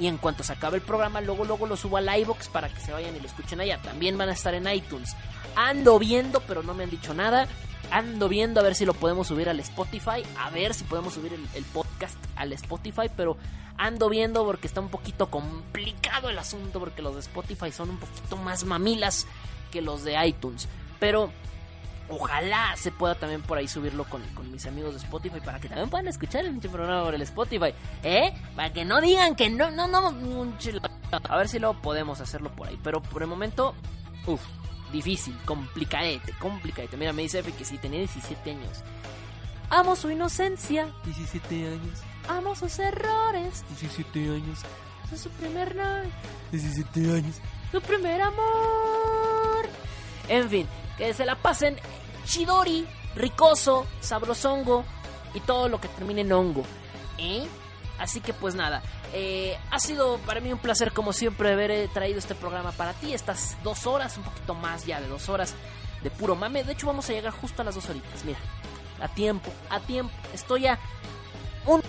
Y en cuanto se acabe el programa, luego luego lo subo a iVoox para que se vayan y lo escuchen allá. También van a estar en iTunes. Ando viendo, pero no me han dicho nada. Ando viendo a ver si lo podemos subir al Spotify. A ver si podemos subir el, el podcast al Spotify. Pero ando viendo porque está un poquito complicado el asunto. Porque los de Spotify son un poquito más mamilas que los de iTunes. Pero ojalá se pueda también por ahí subirlo con, con mis amigos de Spotify. Para que también puedan escuchar el programa por el Spotify. ¿Eh? Para que no digan que no, no, no. A ver si luego podemos hacerlo por ahí. Pero por el momento, uff difícil, complicadete, complicadete. Mira, me dice Efe que sí, tenía 17 años. Amo su inocencia. 17 años. Amo sus errores. 17 años. Es su primer novio. 17 años. Su primer amor. En fin, que se la pasen chidori, ricoso, sabrosongo y todo lo que termine en hongo. ¿Eh? Así que pues nada, eh, ha sido para mí un placer como siempre haber eh, traído este programa para ti, estas dos horas, un poquito más ya de dos horas de puro mame. De hecho vamos a llegar justo a las dos horitas, mira, a tiempo, a tiempo. Estoy a un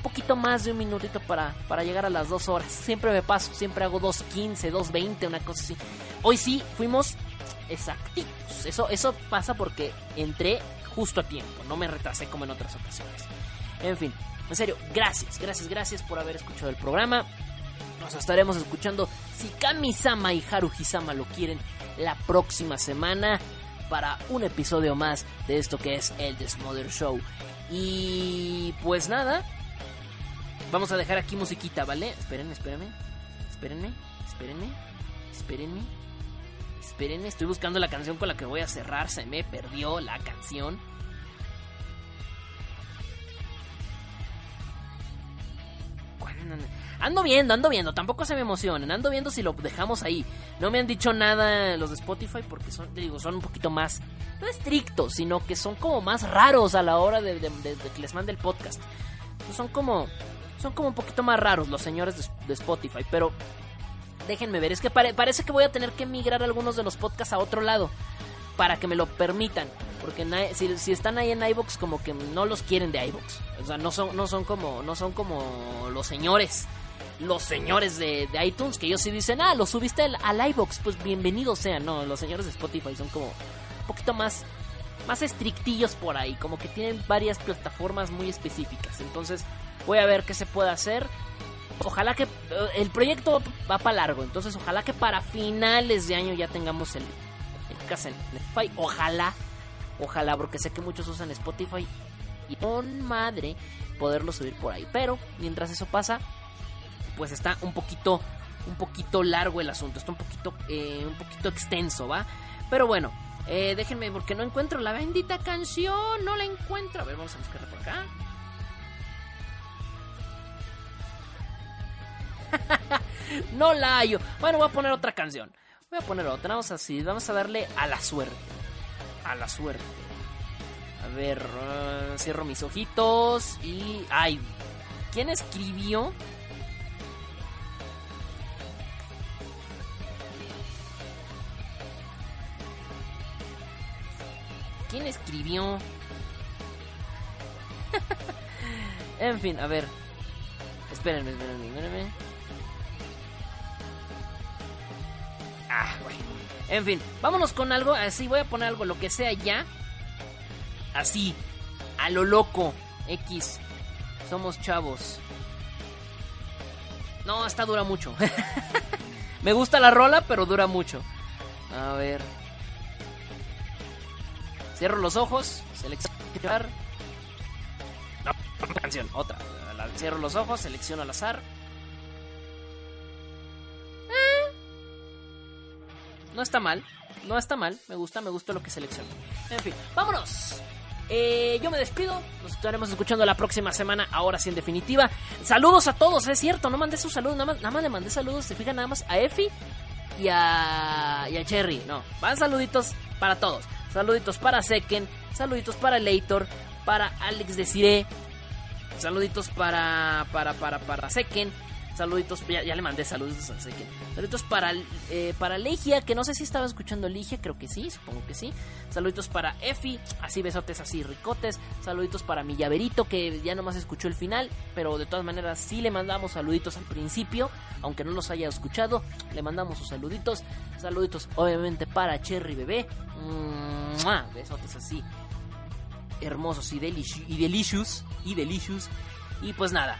un poquito más de un minutito para, para llegar a las dos horas. Siempre me paso, siempre hago 2.15, 2.20, una cosa así. Hoy sí fuimos exactitos. Eso, eso pasa porque entré justo a tiempo, no me retrasé como en otras ocasiones. En fin, en serio, gracias, gracias, gracias por haber escuchado el programa. Nos estaremos escuchando si Kami-sama y Haruhi-sama lo quieren la próxima semana para un episodio más de esto que es el Desmother Show. Y pues nada, vamos a dejar aquí musiquita, ¿vale? Esperen, espérenme, espérenme, espérenme, espérenme, espérenme. Estoy buscando la canción con la que voy a cerrar, se me perdió la canción. Ando viendo, ando viendo, tampoco se me emocionen, ando viendo si lo dejamos ahí. No me han dicho nada los de Spotify porque son, digo, son un poquito más, no estrictos, sino que son como más raros a la hora de, de- de- de que les mande el podcast. Son como, son como un poquito más raros los señores de Spotify, pero déjenme ver, es que pare- parece que voy a tener que migrar algunos de los podcasts a otro lado para que me lo permitan. Porque si están ahí en iBox como que no los quieren de iBox. O sea, no son, no son como, no son como los señores. Los señores de, de iTunes que ellos sí dicen, ah, lo subiste al, al iBox, pues bienvenidos sean. No, los señores de Spotify son como un poquito más, más estrictillos por ahí. Como que tienen varias plataformas muy específicas. Entonces, voy a ver qué se puede hacer. Ojalá que eh, el proyecto va para largo, entonces ojalá que para finales de año ya tengamos el, el podcast en Spotify. Ojalá, ojalá, porque sé que muchos usan Spotify y con madre poderlo subir por ahí. Pero mientras eso pasa, pues está un poquito, un poquito largo el asunto, está un poquito, eh, un poquito extenso, ¿va? Pero bueno, eh, déjenme porque no encuentro la bendita canción, no la encuentro. A ver, vamos a buscarla por acá. [LAUGHS] no la hallo. Bueno, voy a poner otra canción. Voy a poner otra. Vamos así. Vamos a darle a la suerte. A la suerte. A ver. eh, cierro mis ojitos. Y. Ay. ¿Quién escribió? ¿Quién escribió? [LAUGHS] en fin, a ver. Espérenme, espérenme, espérenme. Ah. En fin, vámonos con algo así. Voy a poner algo, lo que sea ya. Así, a lo loco. X. Somos chavos. No, esta dura mucho. [LAUGHS] Me gusta la rola, pero dura mucho. A ver. Cierro los ojos. Seleccionar. No, otra canción, otra. Cierro los ojos, selecciono al azar. No está mal, no está mal. Me gusta, me gusta lo que selecciono. En fin, vámonos. Eh, yo me despido. Nos estaremos escuchando la próxima semana. Ahora sí, en definitiva. Saludos a todos, es cierto. No mandé sus saludos. Nada más, nada más le mandé saludos. Se fijan nada más a Efi y a, y a Cherry. No, van saluditos para todos. Saluditos para Seken. Saluditos para Leitor. Para Alex Desiree. Saluditos para, para, para, para Seken. Saluditos, ya, le mandé saludos a Seken. Saluditos para, eh, para Legia, que no sé si estaba escuchando Legia, creo que sí, supongo que sí. Saluditos para Efi, así besotes, así ricotes. Saluditos para mi llaverito, que ya nomás escuchó el final, pero de todas maneras sí le mandamos saluditos al principio, aunque no los haya escuchado. Le mandamos sus saluditos. Saluditos, obviamente, para Cherry Bebé. ¡Mua! Besotes así hermosos y, delici- y delicious. Y delicious. Y pues nada.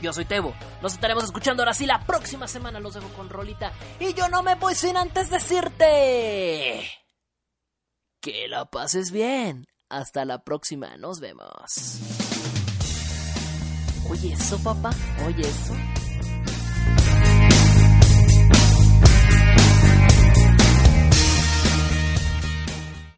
Yo soy Tebo. Nos estaremos escuchando ahora sí la próxima semana. Los dejo con Rolita. Y yo no me voy sin antes decirte. Que la pases bien. Hasta la próxima. Nos vemos. Oye eso, papá. Oye eso.